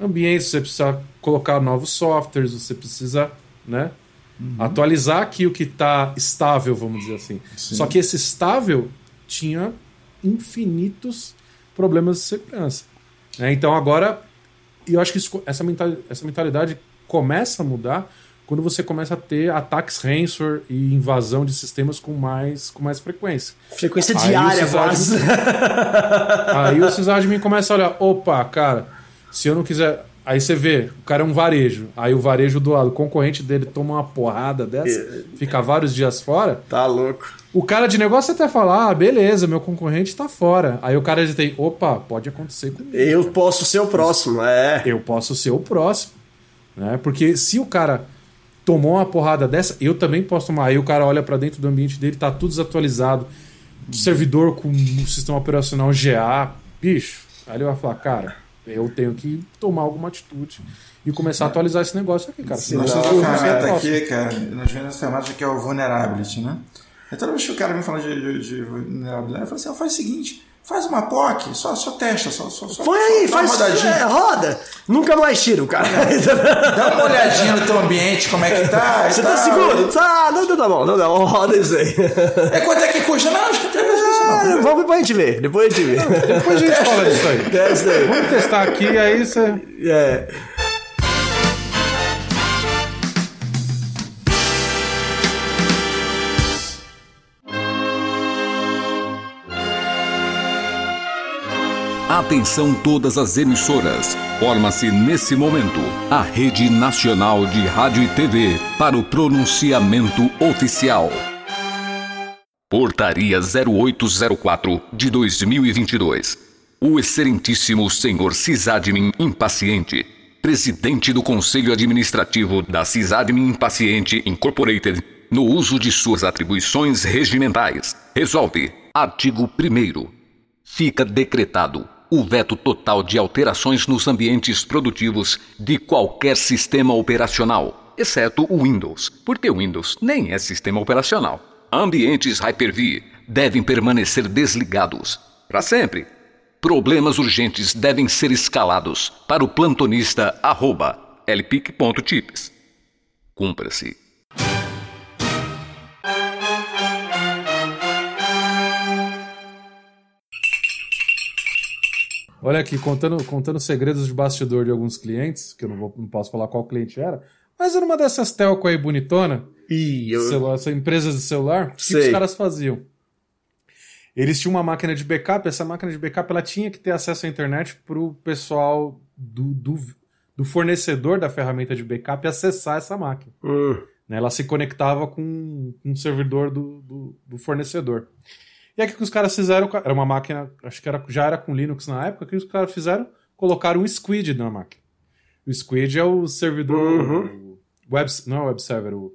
ambientes, você precisa colocar novos softwares, você precisa, né, Atualizar aqui o que está estável, vamos dizer assim. Só que esse estável tinha infinitos problemas de segurança. né? Então agora, eu acho que isso- essa, mental- essa mentalidade começa a mudar quando você começa a ter ataques ransomware e invasão de sistemas com mais, com mais frequência.
Frequência
Aí
diária, quase.
Aí o sysadmin começa a olhar, opa, cara, se eu não quiser. Aí você vê, o cara é um varejo. Aí o varejo do lado, o concorrente dele toma uma porrada dessa, fica vários dias fora.
Tá louco.
O cara de negócio até fala, ah, beleza, meu concorrente tá fora. Aí o cara já tem, opa, pode acontecer comigo.
Eu posso ser o próximo, é.
Eu posso ser o próximo. Né? Porque se o cara tomou uma porrada dessa, eu também posso tomar. Aí o cara olha pra dentro do ambiente dele, tá tudo desatualizado. Servidor com o sistema operacional GA. Bicho, aí ele vai falar, cara, eu tenho que tomar alguma atitude e começar a atualizar esse negócio aqui, cara. Senão
Nós temos uma ferramenta aqui, cara. Nós vemos essa ferramenta que é o Vulnerability, né? E toda vez que o cara me fala de, de, de vulnerabilidade, eu falo assim: faz o seguinte, faz uma POC, só, só testa, só, só,
Põe aí,
só
faz.
rodadinha.
É, roda. Nunca mais tira o cara.
Dá uma olhadinha no teu ambiente, como é que tá.
Você tá
tal.
seguro? Tá, não, não, tá bom, não, não, roda isso aí.
É quanto é que custa? Não, acho que tem mais isso
Ah,
não.
Vamos depois a gente vê, depois a gente vê.
Depois a gente fala disso aí. Vamos testar aqui, aí você.
É.
Atenção todas as emissoras. Forma-se nesse momento a Rede Nacional de Rádio e TV para o pronunciamento oficial. Portaria 0804 de 2022. O excelentíssimo senhor Cisadmin Impaciente, presidente do Conselho Administrativo da Cisadmin Impaciente Incorporated, no uso de suas atribuições regimentais, resolve. Artigo 1 fica decretado o veto total de alterações nos ambientes produtivos de qualquer sistema operacional, exceto o Windows, porque o Windows nem é sistema operacional. Ambientes Hyper-V devem permanecer desligados para sempre. Problemas urgentes devem ser escalados para o plantonista arroba lpic.tips. Cumpra-se.
Olha aqui, contando, contando segredos de bastidor de alguns clientes, que eu não, vou, não posso falar qual cliente era, mas era uma dessas telco aí bonitona,
Ih, eu.
celular, empresas de celular, o que os caras faziam? Eles tinham uma máquina de backup, essa máquina de backup ela tinha que ter acesso à internet para o pessoal do, do, do fornecedor da ferramenta de backup acessar essa máquina. Né? Ela se conectava com um servidor do, do, do fornecedor. E aí o que os caras fizeram? Era uma máquina, acho que era, já era com Linux na época, o que os caras fizeram? Colocaram um Squid na máquina. O Squid é o servidor.
Uhum.
o web, não é o web server, o,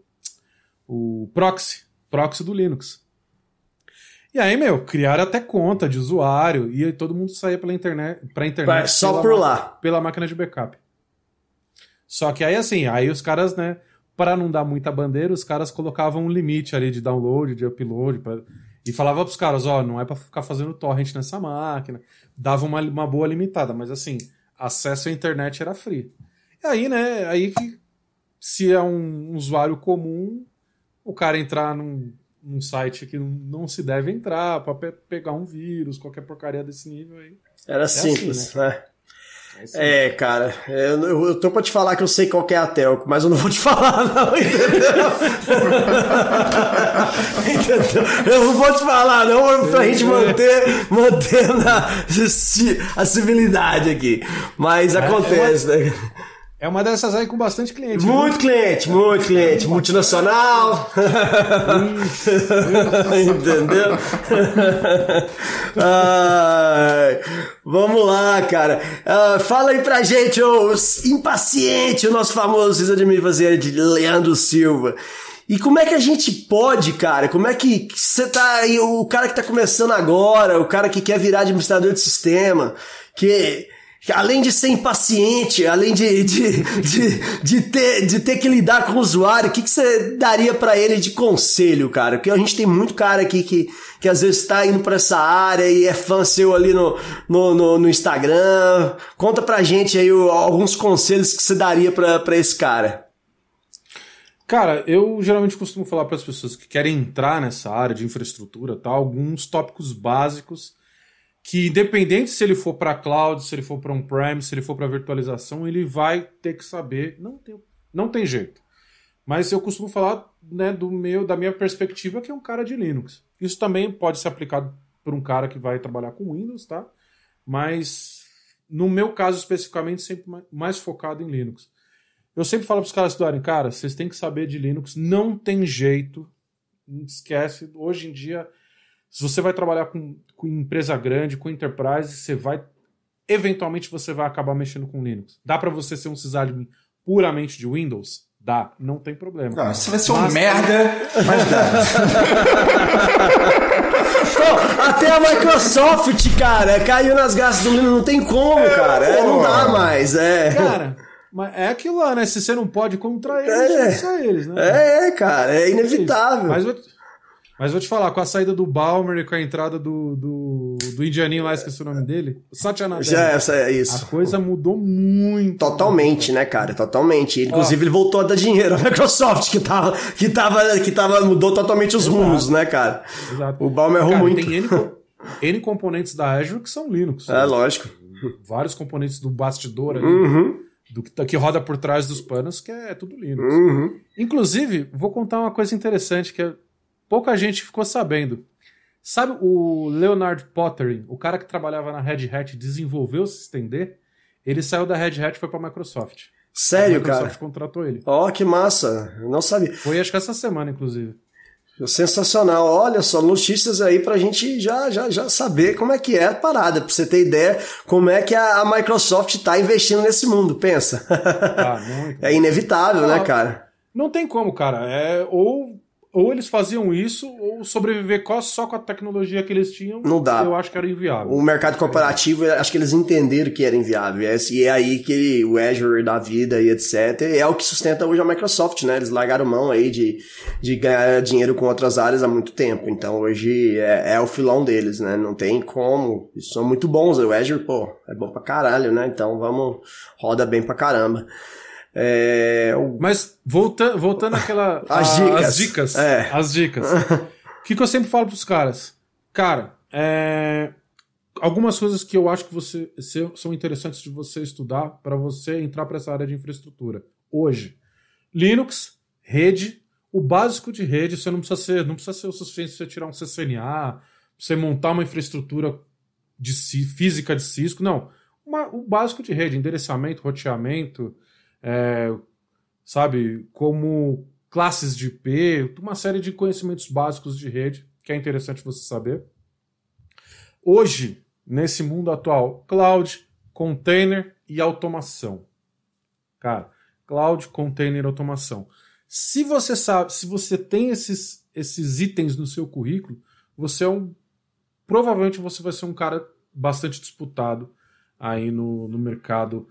o proxy. Proxy do Linux. E aí, meu, criaram até conta de usuário e aí todo mundo saía pela internet, pra internet.
Vai, só por lá.
Pela máquina de backup. Só que aí, assim, aí os caras, né, para não dar muita bandeira, os caras colocavam um limite ali de download, de upload, pra- e falava pros caras, ó, não é pra ficar fazendo torrent nessa máquina. Dava uma, uma boa limitada, mas assim, acesso à internet era free. E aí, né, aí que se é um usuário comum, o cara entrar num, num site que não, não se deve entrar pra pe- pegar um vírus, qualquer porcaria desse nível aí.
Era simples, né?
É assim.
É, cara, eu, eu, eu tô pra te falar que eu sei qual que é a telco, mas eu não vou te falar, não, entendeu? entendeu? Eu não vou te falar, não, pra gente manter, manter na, a civilidade aqui. Mas acontece, né?
É uma dessas aí com bastante cliente.
Muito cliente, muito cliente, multinacional. Entendeu? Ai, vamos lá, cara. Ah, fala aí pra gente, ô impaciente, o nosso famoso sysadmin fazer de Leandro Silva. E como é que a gente pode, cara? Como é que você tá aí, o cara que tá começando agora, o cara que quer virar administrador de sistema, que além de ser impaciente, além de, de, de, de, ter, de ter que lidar com o usuário, o que, que você daria pra ele de conselho, cara? Porque a gente tem muito cara aqui que, que às vezes tá indo pra essa área e é fã seu ali no, no, no, no Instagram. Conta pra gente aí alguns conselhos que você daria pra esse cara.
Cara, eu geralmente costumo falar para as pessoas que querem entrar nessa área de infraestrutura, tá, alguns tópicos básicos que independente se ele for para cloud, se ele for para on-prem, se ele for para virtualização, ele vai ter que saber, não tem, não tem jeito. Mas eu costumo falar, né, do meu, da minha perspectiva, que é um cara de Linux. Isso também pode ser aplicado por um cara que vai trabalhar com Windows, tá? Mas no meu caso especificamente, sempre mais focado em Linux. Eu sempre falo para os caras estudarem, cara, vocês têm que saber de Linux, não tem jeito, esquece. Hoje em dia, se você vai trabalhar com, com empresa grande, com enterprise, você vai, eventualmente você vai acabar mexendo com Linux. Dá para você ser um sysadmin puramente de Windows? Dá, não tem problema.
Não, você vai ser um merda, mas dá.
Pô, até a Microsoft, cara, caiu nas graças do Linux, não tem como, cara. É, não dá mais, é.
Cara, mas é aquilo lá, né? Se você não pode contra eles,
É.
é. eles, né?
É, é, cara, é inevitável.
Mas mas vou te falar, com a saída do Balmer e com a entrada do, do, do indianinho lá, esqueci o nome dele, Satya Nadella,
Já essa é
a
isso.
coisa mudou muito.
Totalmente, né, cara? Totalmente. Inclusive, ele voltou a dar dinheiro à Microsoft, que tava, que tava, que tava, mudou totalmente os rumos, né, cara?
Exato.
O Balmer errou muito.
Tem N, N componentes da Azure que são Linux.
É, lógico.
Vários componentes do bastidor ali,
Uhum,
do que, que roda por trás dos panos, que é tudo Linux.
uhum.
Inclusive, vou contar uma coisa interessante que é- pouca gente ficou sabendo. Sabe o Leonard Pottering, o cara que trabalhava na Red Hat, desenvolveu o D? Ele saiu da Red Hat e foi para a Microsoft. a
Sério,
Microsoft
cara?
contratou ele.
Ó, que massa. Eu não sabia.
Foi acho que essa semana, inclusive.
Sensacional. Olha só, notícias aí pra gente já, já, já saber como é que é a parada, pra você ter ideia como é que a, a Microsoft tá investindo nesse mundo, pensa.
Ah,
é inevitável, né,
Ah,
cara?
Não tem como, cara. É, ou, ou eles faziam isso, ou sobreviver só com a tecnologia que eles tinham.
Não dá.
Eu acho que era inviável.
O mercado corporativo, acho que eles entenderam que era inviável. E é- E é aí que o Azure da vida e etc. É o que sustenta hoje a Microsoft, né? Eles largaram mão aí de, de ganhar dinheiro com outras áreas há muito tempo. Então hoje é, é o filão deles, né? Não tem como. Eles são muito bons. O Azure, pô, é bom pra caralho, né? Então vamos, roda bem pra caramba. É,
Mas voltando, voltando àquela.
As
a-
dicas.
As dicas.
É.
As dicas. O que, que eu sempre falo pros caras? Cara, é, algumas coisas que eu acho que você, são interessantes de você estudar para você entrar para essa área de infraestrutura. Hoje, Linux, rede, o básico de rede, você não precisa ser, não precisa ser o suficiente você tirar um CCNA, você montar uma infraestrutura de física de Cisco, não. Uma- o básico de rede, endereçamento, roteamento, é, sabe, como classes de IP, uma série de conhecimentos básicos de rede que é interessante você saber. Hoje, nesse mundo atual, cloud, container e automação. Cara, cloud, container automação. Se você sabe, se você tem esses, esses itens no seu currículo, você é um provavelmente você vai ser um cara bastante disputado aí no, no mercado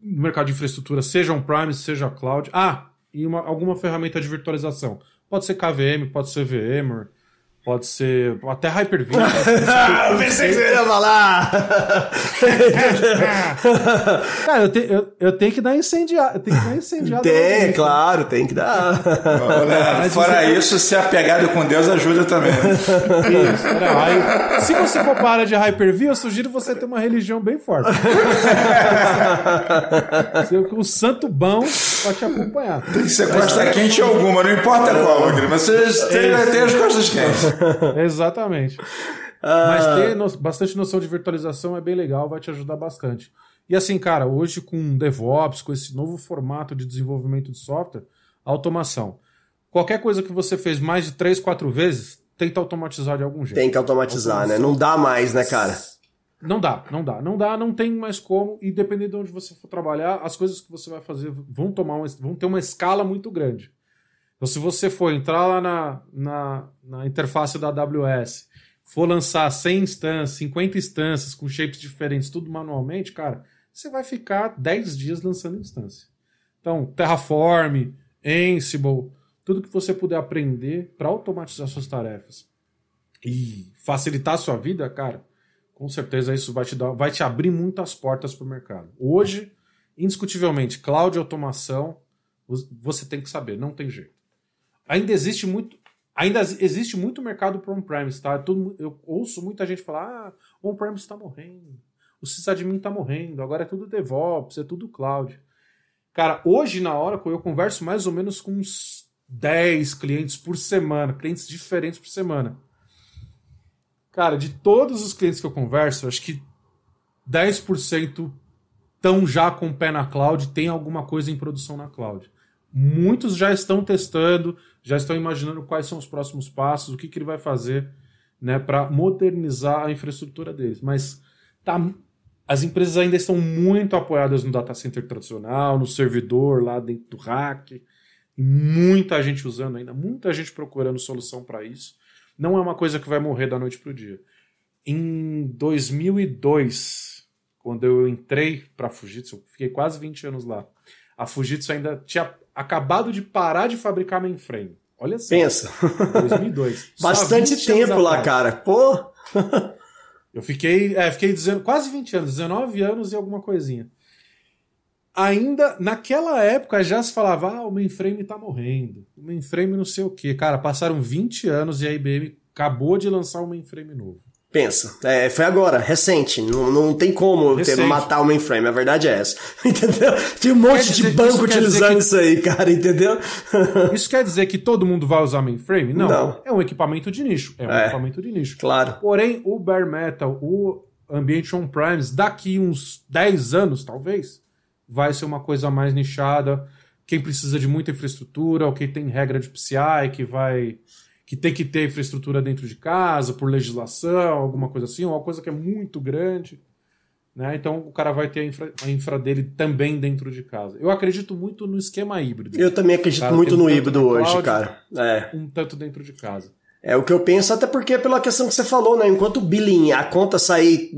no mercado de infraestrutura, seja on-prime, seja cloud. Ah, e uma, alguma ferramenta de virtualização. Pode ser KVM, pode ser VMware, pode ser até Hyper-V.
Ah, eu pensei que você ia falar!
Cara, eu, te- eu- eu tenho que dar incendiar, eu tenho que dar incendiada.
tem, claro, tem que dar.
Ô, Leandro, fora isso, ser apegado com Deus ajuda também. né?
Isso, não, aí, se você for para de Hyper-V, eu sugiro você ter uma religião bem forte. Ser o santo bom pra te acompanhar.
Tem que ser costa quente alguma, não importa qual, mas você tem, tem as costas quentes.
Exatamente. Mas ter no- bastante noção de virtualização é bem legal, vai te ajudar bastante. E assim, cara, hoje com DevOps, com esse novo formato de desenvolvimento de software, automação. Qualquer coisa que você fez mais de três, quatro vezes, tenta automatizar de algum jeito.
Tem que automatizar, né? Não dá mais, né, cara?
Não dá, não dá, não dá, não tem mais como. E dependendo de onde você for trabalhar, as coisas que você vai fazer vão tomar uma, vão ter uma escala muito grande. Então, se você for entrar lá na, na, na interface da AWS, for lançar 100 instâncias, 50 instâncias com shapes diferentes, tudo manualmente, cara, você vai ficar 10 dias lançando instância. Então, Terraform, Ansible, tudo que você puder aprender para automatizar suas tarefas e facilitar a sua vida, cara, com certeza isso vai te dar, vai te abrir muitas portas para o mercado. Hoje, indiscutivelmente, cloud automação Você tem que saber, não tem jeito. Ainda existe muito. Ainda existe muito mercado para on-premise, tá? Todo, eu ouço muita gente falar: ah, on-premise está morrendo, o sysadmin está morrendo, agora é tudo DevOps, é tudo cloud. Cara, hoje na Oracle eu converso mais ou menos com uns 10 clientes por semana, clientes diferentes por semana. Cara, de todos os clientes que eu converso, acho que 10% estão já com o pé na cloud, tem alguma coisa em produção na cloud. Muitos já estão testando, já estão imaginando quais são os próximos passos, o que, que ele vai fazer né, para modernizar a infraestrutura deles. Mas tá, as empresas ainda estão muito apoiadas no data center tradicional, no servidor lá dentro do rack. Muita gente usando ainda, muita gente procurando solução para isso. Não é uma coisa que vai morrer da noite para o dia. Em 2002, quando eu entrei para a Fujitsu, fiquei quase 20 anos lá. A Fujitsu ainda tinha acabado de parar de fabricar mainframe. Olha só.
Pensa.
2002.
Bastante tempo lá, cara. Pô.
eu fiquei, é, fiquei dizendo, quase 20 anos, 19 anos e alguma coisinha. Ainda naquela época já se falava, ah, o mainframe tá morrendo. O mainframe não sei o quê. Cara, passaram 20 anos e a IBM acabou de lançar um mainframe novo.
Pensa, é, foi agora, recente. Não, não tem como ter, matar o mainframe, a verdade é essa. Entendeu? Tem um monte dizer, de banco utilizando que... isso aí, cara, entendeu?
Isso quer dizer que todo mundo vai usar mainframe? Não. não. É um equipamento de nicho. É um é, equipamento de nicho.
Claro.
Porém, o bare metal, o ambiente on-premise, daqui uns 10 anos, talvez, vai ser uma coisa mais nichada. Quem precisa de muita infraestrutura, ou quem tem regra de PCI, que vai que tem que ter infraestrutura dentro de casa, por legislação, alguma coisa assim, uma coisa que é muito grande. Né? Então o cara vai ter a infra, a infra, dele também dentro de casa. Eu acredito muito no esquema híbrido.
Eu também acredito muito no híbrido hoje, cloud, cara. É.
Um tanto dentro de casa.
É o que eu penso, até porque é pela questão que você falou, né? Enquanto o billing, a conta sair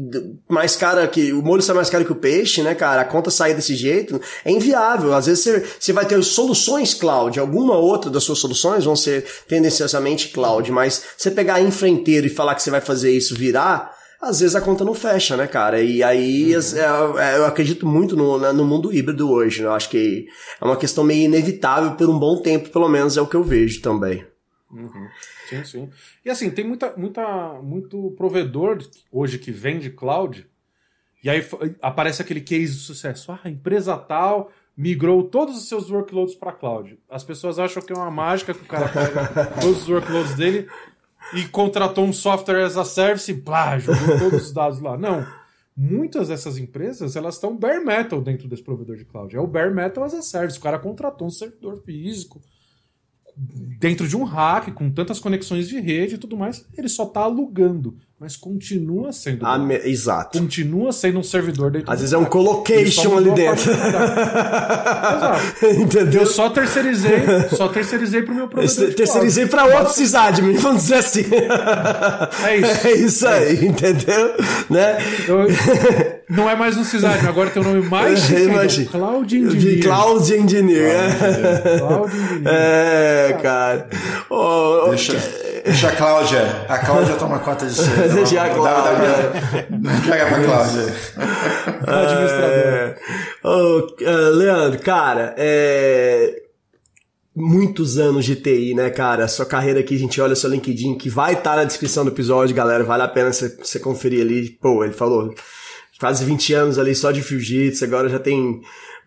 mais cara que. O molho sai mais caro que o peixe, né, cara? A conta sair desse jeito é inviável. Às vezes você, você vai ter soluções cloud, alguma outra das suas soluções vão ser tendenciosamente cloud, mas você pegar a infra inteira e falar que você vai fazer isso virar, às vezes a conta não fecha, né, cara? E aí uhum. É, eu acredito muito no, no mundo híbrido hoje, né? Eu acho que é uma questão meio inevitável por um bom tempo, pelo menos é o que eu vejo também.
Uhum. Sim, sim. E assim, tem muita, muita, muito provedor hoje que vende cloud, e aí aparece aquele case de sucesso. Ah, a empresa tal migrou todos os seus workloads para cloud. As pessoas acham que é uma mágica que o cara pega todos os workloads dele e contratou um software as a service e blá, jogou todos os dados lá. Não. Muitas dessas empresas, elas estão bare metal dentro desse provedor de cloud. É o bare metal as a service. O cara contratou um servidor físico, dentro de um rack, com tantas conexões de rede e tudo mais, ele só está alugando, mas continua sendo.
Me... Exato.
Continua sendo um servidor dentro
Às vezes é um colocation ali dentro.
Exato. Entendeu? Eu só terceirizei, só terceirizei pro meu provedor.
Terceirizei para outro sysadmin, vamos dizer assim.
É isso.
É isso aí, é. entendeu? Né?
Eu, não é mais um sysadmin, agora tem o um nome mais chique, Cloud Engineer.
Cloud Engineer. É. Cloud Engineer. É, cara. Oh,
deixa, deixa a Cláudia. A Cláudia toma conta disso.
Deixa a Cláudia.
Joga pra Cláudia.
É, oh, uh, Leandro, cara, é muitos anos de TI, né, cara? Sua carreira aqui, a gente olha seu LinkedIn, que vai estar tá na descrição do episódio, galera. Vale a pena você conferir ali. Pô, ele falou quase 20 anos ali só de Fujitsu, agora já tem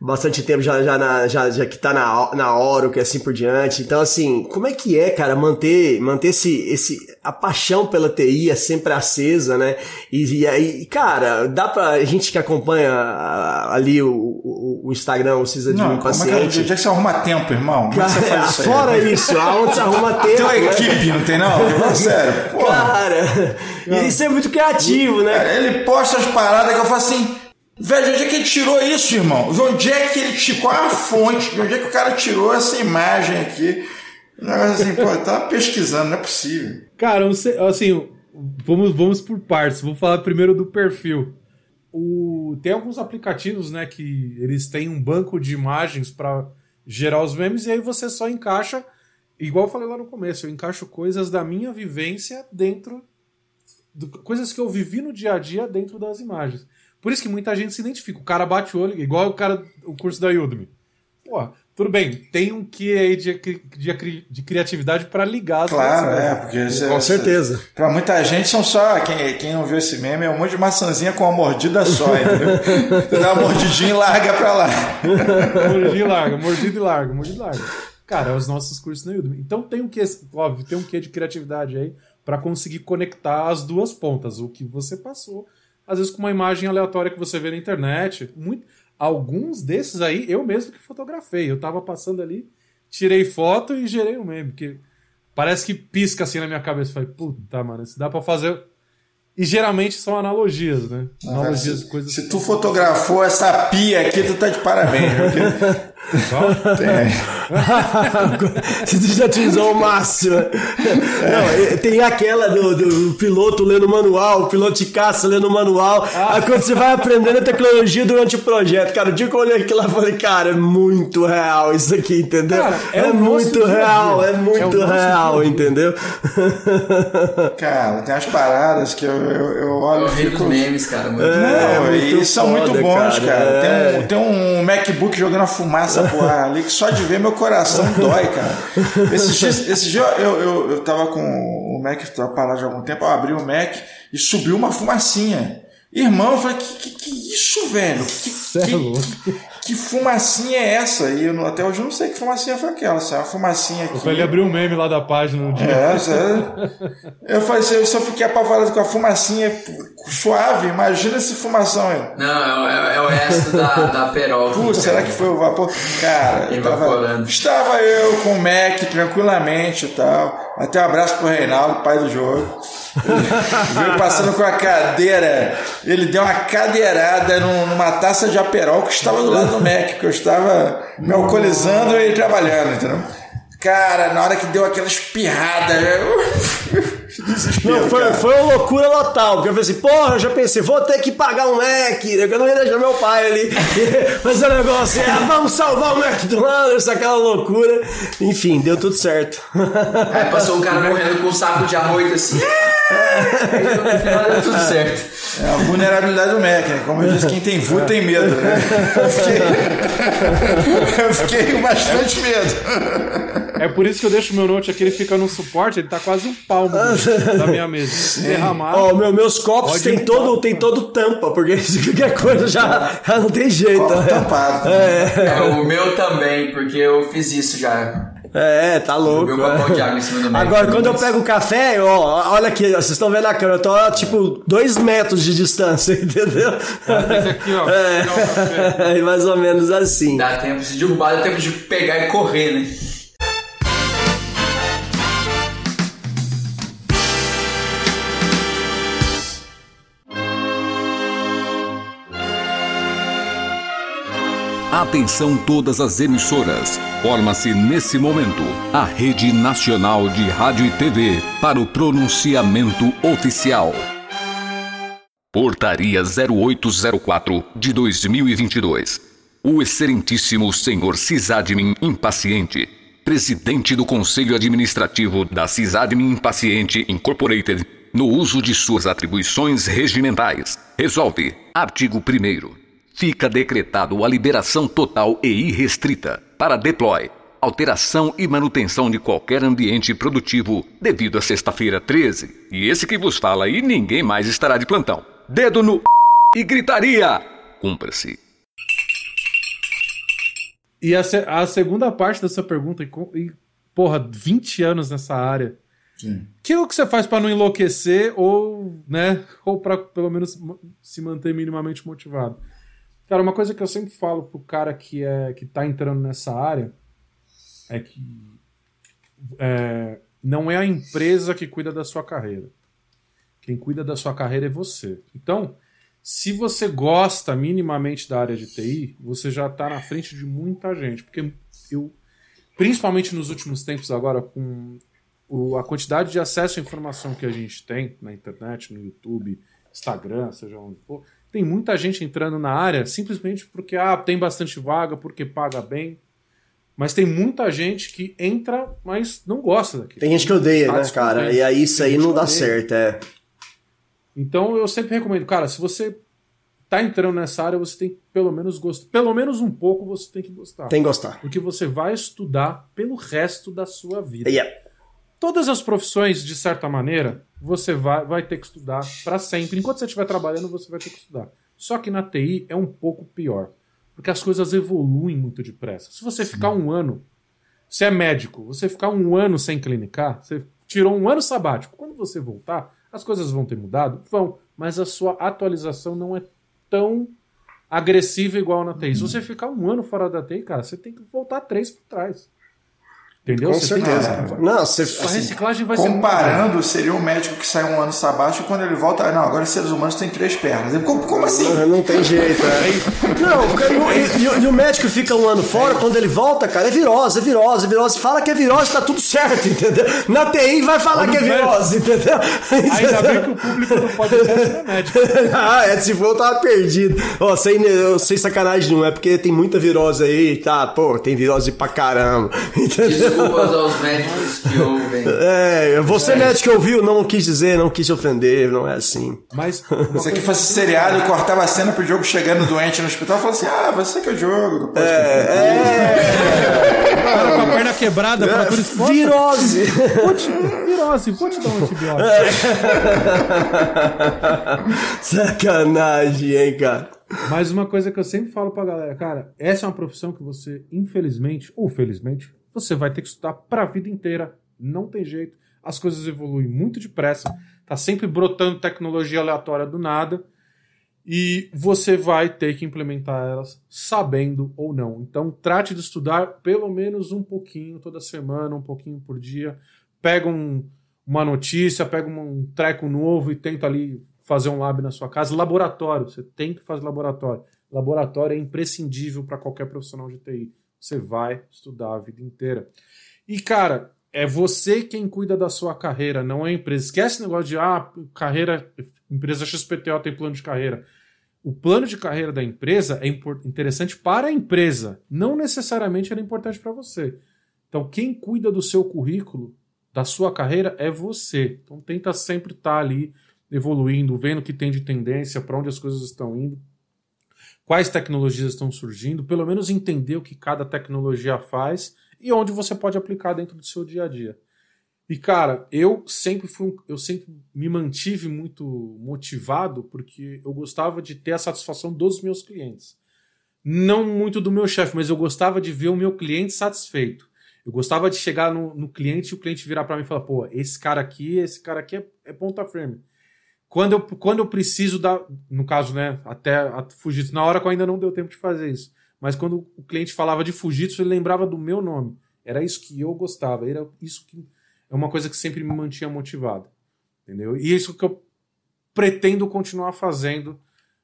bastante tempo já, já, na, já, já que tá na, na Oracle e assim por diante. Então, assim, como é que é, cara, manter, manter esse, esse, a paixão pela TI é sempre acesa, né? E, aí, cara, dá pra gente que acompanha ali o, o, o Instagram, o Cisa de
não,
Paciente.
Como é que, onde é que você arruma tempo, irmão? Como
cara,
é que você faz
isso fora aí? isso, aonde você arruma tempo? Tem uma
né? equipe, não tem não? Sério,
porra. Cara, não. isso é muito criativo, né?
Cara, ele posta as paradas que eu faço assim Velho, de onde é que ele tirou isso, irmão? De onde é que ele tirou? Qual a fonte? De onde é que o cara tirou essa imagem aqui? Assim, pô, tá pesquisando, não é possível.
Cara, assim, vamos, vamos por partes. Vou falar primeiro do perfil. O, tem alguns aplicativos, né, que eles têm um banco de imagens para gerar os memes e aí você só encaixa, igual eu falei lá no começo, eu encaixo coisas da minha vivência dentro, do, coisas que eu vivi no dia a dia dentro das imagens. Por isso que muita gente se identifica. O cara bate o olho, igual o cara, o curso da Udemy. Pô, tudo bem, tem um que aí de, de, de criatividade para ligar. as
Claro,
coisas, né?
é, porque você-
Com certeza.
Pra muita gente são só. Quem, quem não viu esse meme é um monte de maçãzinha com uma mordida só, entendeu? Você dá uma mordidinha e larga pra lá.
Mordida e larga, mordida e larga, mordida e larga. Cara, é os nossos cursos na Udemy. Então tem um que, óbvio, tem um que de criatividade aí para conseguir conectar as duas pontas, o que você passou, às vezes com uma imagem aleatória que você vê na internet. Muito, alguns desses aí eu mesmo que fotografei. Eu tava passando ali, tirei foto e gerei um meme, porque parece que pisca assim na minha cabeça. Falei, puta, mano, isso dá pra fazer. E geralmente são analogias, né? Analogias,
se,
coisas.
se tu fotografou essa pia aqui, tu tá de parabéns.
Só-
tem,
Você já utilizou o máximo. Não, tem aquela do, do piloto lendo o manual, o piloto de caça lendo o manual.
Ah.
Aí quando você vai aprendendo a tecnologia durante o projeto, cara, o dia que eu olhei aquilo lá, eu falei, cara, é muito real isso aqui, entendeu?
Cara, é
é muito real, é
É
muito
nosso
real, entendeu?
cara, tem umas paradas que eu, eu, eu
É
olho e
rei dos
fico.
memes, cara. Muito
É,
Não,
muito
e são muito
foda,
bons, cara.
cara. É.
Tem, um, tem um MacBook jogando a fumaça pro ar ali que só de ver meu coração dói, cara. Esse dia, esse dia eu, eu, eu tava com o Mac parado de algum tempo, eu abri o Mac e subiu uma fumacinha. Irmão, eu falei, que, que, que isso, velho? Que, que. Que fumacinha é essa? E eu, até hoje eu não sei que fumacinha foi aquela. Se é uma fumacinha aqui.
Ele abriu um meme lá da página no dia.
É, sério. Eu falei assim, eu só fiquei apavorado com a fumacinha suave. Imagina esse fumação aí.
Não, é, o- é o resto da, da Perol.
Putz, será que foi o vapor? Cara, eu tava,
Evaporando.
estava eu com o Mac tranquilamente e tal. Até um abraço pro Reinaldo, pai do jogo. Veio passando com a cadeira. Ele deu uma cadeirada num- numa taça de aperol que estava do lado do Mac, que eu estava me alcoolizando e trabalhando, entendeu? Cara, na hora que deu aquela espirrada, eu...
Não, foi,
cara.
foi uma loucura total, porque eu falei assim, porra, eu já pensei, vou ter que pagar um Mac, eu não ia deixar meu pai ali fazer um negócio, ah, vamos salvar o McDonald's, aquela loucura. Enfim, deu tudo certo.
Aí passou um cara morrendo com um saco de arroz assim. Aí no final deu tudo certo.
É a vulnerabilidade do Mac, né? Como eu disse, quem tem VU tem medo, né? Eu fiquei, eu fiquei com bastante medo.
É por isso que eu deixo meu note aqui, ele fica no suporte, ele tá quase um palmo do- da minha mesa. Se derramar.
Ó, meu, meus copos tem todo, tem todo tampa, porque se qualquer coisa já, já não tem jeito.
Copo
né?
tampado.
É, o meu também, porque eu fiz isso já.
É, tá louco. É.
de água em cima do.
Agora, quando eu pego o café, ó, olha aqui, ó, vocês estão vendo a câmera, eu tô tipo dois metros de distância, entendeu?
Que aqui, ó. café.
É, mais ou menos assim.
Dá tempo, se derrubar, dá tempo de pegar e correr, né?
Atenção todas as emissoras. Forma-se nesse momento a Rede Nacional de Rádio e TV para o pronunciamento oficial. Portaria 0804 de 2022. O excelentíssimo senhor Cisadmin Impaciente, presidente do Conselho Administrativo da Cisadmin Impaciente Incorporated, no uso de suas atribuições regimentais, resolve, artigo 1 fica decretado a liberação total e irrestrita para deploy, alteração e manutenção de qualquer ambiente produtivo devido a sexta-feira 13. E esse que vos fala e ninguém mais estará de plantão. Dedo no e gritaria. Cumpra-se.
E a, se- a segunda parte dessa pergunta, e, e, porra, 20 anos nessa área. Que é o que você faz pra não enlouquecer ou, né, ou para pelo menos se manter minimamente motivado? Cara, uma coisa que eu sempre falo pro cara que é que tá entrando nessa área é que é, não é a empresa que cuida da sua carreira. Quem cuida da sua carreira é você. Então, se você gosta minimamente da área de TI, você já está na frente de muita gente. Porque eu, principalmente nos últimos tempos agora, com o- a quantidade de acesso à informação que a gente tem na internet, no YouTube, Instagram, seja onde for, tem muita gente entrando na área simplesmente porque ah, tem bastante vaga, porque paga bem. Mas tem muita gente que entra, mas não gosta daquilo.
Tem gente que odeia, né, cara? E aí isso aí não dá
odeia.
certo, é.
Então eu sempre recomendo, cara, se você tá entrando nessa área, você tem que pelo menos gostar. Pelo menos um pouco você tem que gostar.
Tem que gostar.
Porque você vai estudar pelo resto da sua vida.
Yeah.
Todas as profissões, de certa maneira, você vai, vai ter que estudar para sempre. Enquanto você estiver trabalhando, você vai ter que estudar. Só que na TI é um pouco pior. Porque as coisas evoluem muito depressa. Se você ficar um ano, você é médico, você ficar um ano sem clinicar, você tirou um ano sabático. Quando você voltar, as coisas vão ter mudado? Vão. Mas a sua atualização não é tão agressiva igual na TI. Se você ficar um ano fora da TI, cara, você tem que voltar três para trás. Entendeu?
Com
Você tem
certeza.
que-
Não, você.
A
assim,
reciclagem vai ser
Comparando, seria um médico que sai um ano sabático e quando ele volta. ah, Não, agora os seres humanos têm três pernas. Como, como assim?
Não tem jeito, é. Não, cara, e, e- e o médico fica um ano fora, quando ele volta, cara, é virose, é virose, é virose. Fala que é virose, tá tudo certo, entendeu? Na TI vai falar que é virose, entendeu?
Ainda bem que o público não é médico.
ah, é, se for eu tava perdido. Ó, sem, eu- sem sacanagem não é, porque tem muita virose aí, tá? Pô, tem virose pra caramba, entendeu?
Desculpas aos médicos que ouvem.
É, você médico que ouviu, não quis dizer, não quis ofender, não é assim.
Mas
Se aqui fosse seriado e cortava a cena pro Diogo chegando doente no hospital, falava assim: Ah, você que é o Diogo. do podcast."
cara com a perna quebrada, fratura exposta.
Virose!
Vou te, virose, vou te dar um antibiótico.
Sacanagem, hein, cara?
Mas uma coisa que eu sempre falo pra galera, cara, essa é uma profissão que você, infelizmente, ou felizmente, você vai ter que estudar pra vida inteira. Não tem jeito. As coisas evoluem muito depressa. Tá sempre brotando tecnologia aleatória do nada. E você vai ter que implementar elas sabendo ou não. Então, trate de estudar pelo menos um pouquinho toda semana, um pouquinho por dia. Pega um- uma notícia, pega um treco novo e tenta ali fazer um lab na sua casa. Laboratório, você tem que fazer laboratório. Laboratório é imprescindível para qualquer profissional de TI. Você vai estudar a vida inteira. E, cara, é você quem cuida da sua carreira, não é a empresa. Esquece esse negócio de, ah, carreira, empresa XPTO tem plano de carreira. O plano de carreira da empresa é interessante para a empresa, não necessariamente era importante para você. Então, quem cuida do seu currículo, da sua carreira, é você. Então, tenta sempre estar ali evoluindo, vendo o que tem de tendência, para onde as coisas estão indo, quais tecnologias estão surgindo, pelo menos entender o que cada tecnologia faz e onde você pode aplicar dentro do seu dia a dia. E cara, eu sempre fui, eu sempre me mantive muito motivado porque eu gostava de ter a satisfação dos meus clientes. Não muito do meu chefe, mas eu gostava de ver o meu cliente satisfeito. Eu gostava de chegar no, no cliente e o cliente virar para mim e falar: pô, esse cara aqui, esse cara aqui é, é ponta firme. Quando eu, quando eu preciso da. No caso, né? Até a Fujitsu, na hora que eu ainda não deu tempo de fazer isso. Mas quando o cliente falava de Fujitsu, ele lembrava do meu nome. Era isso que eu gostava. Era isso que é uma coisa que sempre me mantinha motivado. Entendeu? E isso que eu pretendo continuar fazendo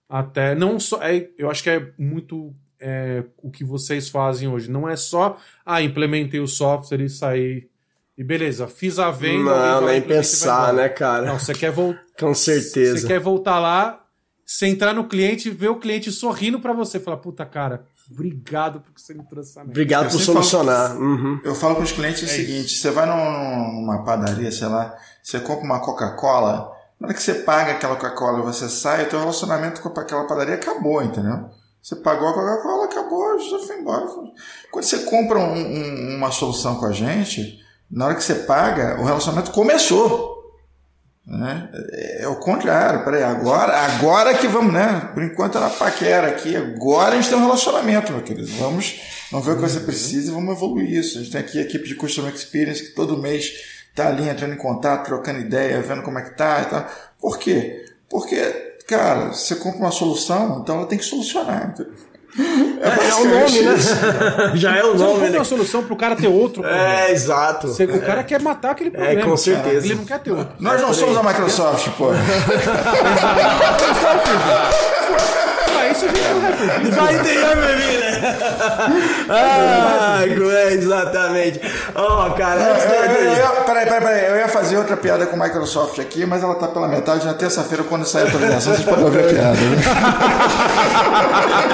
até. Não só. É, eu acho que é muito é, o que vocês fazem hoje. Não é só, ah, implementei o software e saí. E beleza, fiz a venda.
Não, nem pensar, né, cara?
Não, você quer voltar.
Com
Você
certeza.
quer voltar lá, você entrar no cliente e ver o cliente sorrindo pra você. Falar, puta, cara, obrigado porque você me trouxe essa merda.
Obrigado
Eu
por
sempre falo-
solucionar. Uhum.
Eu falo com os clientes o seguinte: você vai num- numa padaria, sei lá, você compra uma Coca-Cola, na hora que você paga aquela Coca-Cola e você sai, o teu relacionamento com aquela padaria acabou, entendeu? Você pagou a Coca-Cola, acabou, já foi embora. Quando você compra um- um- uma solução com a gente, na hora que você paga, o relacionamento começou. Né? É, o contrário, peraí, agora, agora que vamos, né? Por enquanto era paquera aqui, agora a gente tem um relacionamento, meu querido. Vamos, vamos ver o que você precisa e vamos evoluir isso. A gente tem aqui a equipe de Customer Experience que todo mês tá ali entrando em contato, trocando ideia, vendo como é que tá e tal. Por quê? Porque, cara, você compra uma solução, então ela tem que solucionar. entendeu?
É, o nome, né? Já é o
Você não
nome,
compra
né?
uma solução pro cara ter outro problema.
É, exato.
Você- o cara quer matar aquele problema.
com certeza.
Ele não quer ter outro.
Nós não somos a Microsoft, pô.
Ah, isso a gente não vai pedir.
Vai entender, bebê, né? Ah, é, exatamente. Ó, cara, antes
Eu, eu,
de-
eu, peraí, peraí, peraí. Eu ia fazer outra piada com o Microsoft aqui, mas ela tá pela metade na terça-feira, quando sair a atualização, vocês podem ouvir a piada. né?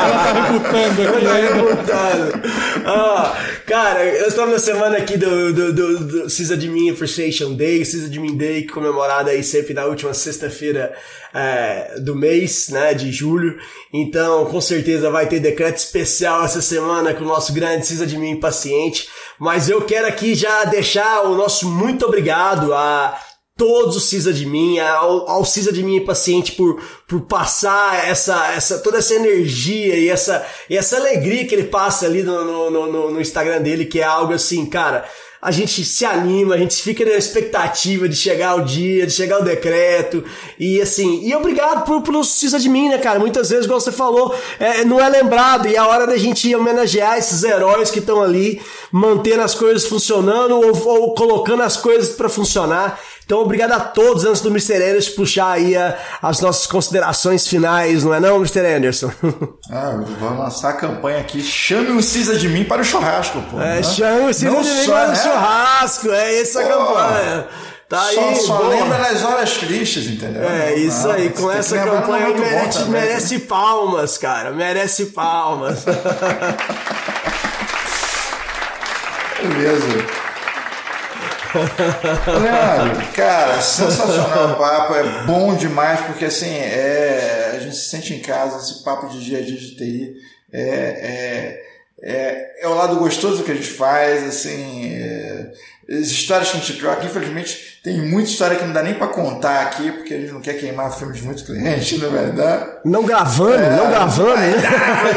Ela tá rebutando aqui
Tá
ainda.
revoltado. Ah, cara, eu estava na semana aqui do, do, do, do Sysadmin Appreciation Day, Sysadmin Day, comemorado aí sempre na última sexta-feira é, do mês, né, de julho. Então, com certeza vai ter decreto especial essa semana com o nosso grande Sysadmin paciente. Mas eu quero aqui já deixar o nosso muito obrigado a todos os CISA de mim, ao, ao CISA de mim paciente por, por passar essa, essa, toda essa energia e essa, e essa alegria que ele passa ali no, no, no, no Instagram dele, que é algo assim, cara, a gente se anima, a gente fica na expectativa de chegar o dia, de chegar o decreto, e assim, e obrigado por, pelo CISA de mim, né, cara? Muitas vezes, igual você falou, é, não é lembrado, e é a hora da gente homenagear esses heróis que estão ali, mantendo as coisas funcionando ou, ou colocando as coisas para funcionar. Então, obrigado a todos antes do Mr. Anderson puxar aí a- as nossas considerações finais, não é não, Mr. Anderson?
Ah, vou lançar a campanha aqui. Chame o Cisa de mim para o churrasco, pô.
É,
né?
chama o Cisa
Não
de mim
só,
para o
né?
churrasco, é essa a
Pô,
campanha. Tá aí,
só
boa.
lembra nas horas tristes, entendeu?
É, isso
Não,
aí, com essa campanha merece,
também,
merece palmas, cara, merece palmas.
Beleza. Leandro, cara, sensacional o papo, é bom demais, porque assim, é, a gente se sente em casa, esse papo de dia a dia de TI é, é, é, é o lado gostoso que a gente faz, assim, é, as histórias que a gente troca, infelizmente tem muita história que não dá nem pra contar aqui, porque a gente não quer queimar filmes de muito cliente, não é verdade?
Não gravando, não gravando, né?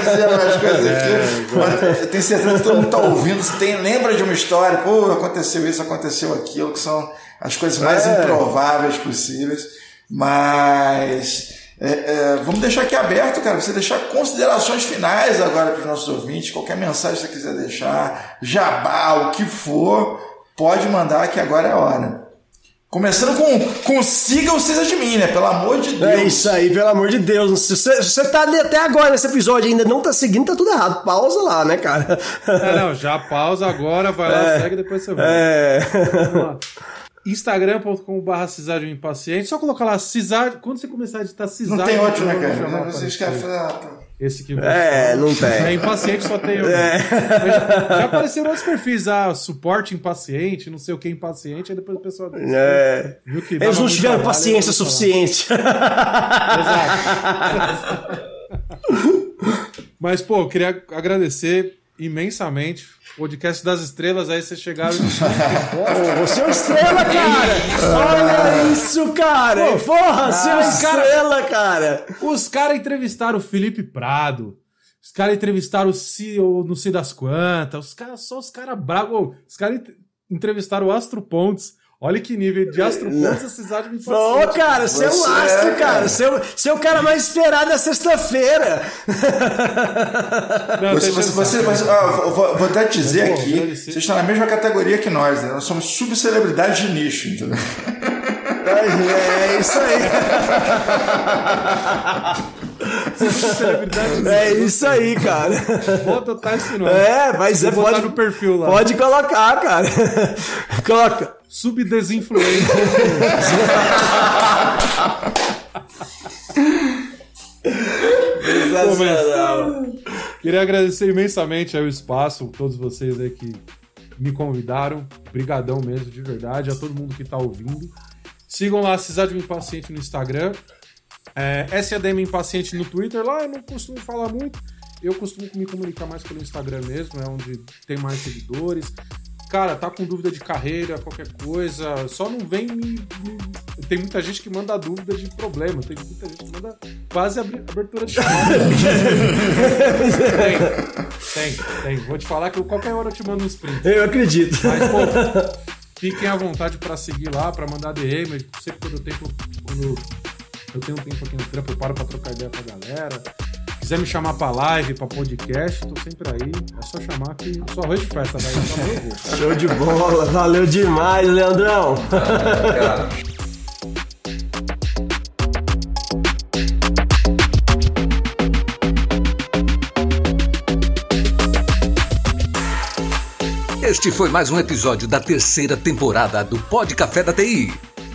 Mas eu tenho certeza que todo mundo está ouvindo. Você tem, lembra de uma história, pô, aconteceu isso, aconteceu aquilo, que são as coisas mais
É.
improváveis possíveis. Mas é, é, vamos deixar aqui aberto, cara. Você deixar considerações finais agora para os nossos ouvintes. Qualquer mensagem que você quiser deixar, jabá, o que for, pode mandar que agora é a hora. Começando com, com siga o Cisa de mim, né? Pelo amor de Deus.
É isso aí, pelo amor de Deus. Se você, se você tá ali até agora nesse episódio e ainda não tá seguindo, tá tudo errado. Pausa lá, né, cara?
É, não, já pausa agora, vai lá, segue, depois você vai.
É.
Vamos lá. Instagram.com.br Cisade Impaciente. Só colocar lá Cisade. Quando você começar a digitar Cisade.
Não tem outro, né, cara? Não, Vocês
você.
querem falar.
Esse que
É, não tem.
É, impaciente só tem. eu. Já, já apareceram outros perfis, ah, suporte impaciente, não sei o que impaciente, aí depois o pessoal
É.
viu que
Eles não tiveram
trabalho,
paciência suficiente.
Mas, pô, eu queria agradecer imensamente. Podcast das Estrelas, aí vocês chegaram.
Pô, você é uma estrela, cara! Olha isso, cara! Porra, você é uma estrela, cara!
Os caras entrevistaram o Felipe Prado. Os caras entrevistaram o CEO não sei das quantas. Os caras, só os caras bravos. Os caras ent- entrevistaram o Astro Pontes. Olha que nível de Astro Pontes a cidade me
Ô, cara, você é um
Você
astro,
é,
cara! Você é, o- você é cara mais esperado da sexta-feira!
Não,
Você,
tá
você, você, você- ó, vou, vou- até dizer
Mas, pô,
aqui, vocês estão na mesma categoria que nós, né? Nós somos subcelebridades de nicho, entendeu?
É isso aí! É isso aí, cara!
Vou adotar esse nome.
É, mas é,
Vou
pode,
no perfil lá.
pode colocar, cara! Coloca!
Subdesinfluente.
Sensacional!
Queria agradecer imensamente ao espaço, todos vocês aí que me convidaram. Brigadão mesmo, de verdade, a todo mundo que tá ouvindo. Sigam lá Cisadme Impaciente no Instagram. É, SADM Impaciente no Twitter. Lá eu não costumo falar muito. Eu costumo me comunicar mais pelo Instagram mesmo, é onde tem mais seguidores. Cara, tá com dúvida de carreira, qualquer coisa, só não vem me. me- Tem muita gente que manda dúvida de problema, tem muita gente que manda quase abri- abertura de tem, tem, tem. Vou te falar que eu, qualquer hora eu te mando uns prints.
Eu acredito.
Mas, pô, fiquem à vontade pra seguir lá, pra mandar DM. Sempre quando eu tenho, quando eu tenho um tempo aqui no trampo, eu paro pra trocar ideia com a galera. Quiser me chamar pra live, pra podcast, tô sempre aí. É só chamar que eu sou arroz de festa, festa.
Show de bola, valeu demais, Leandrão.
Cara,
Este foi mais um episódio da terceira temporada do Pod Café da TI.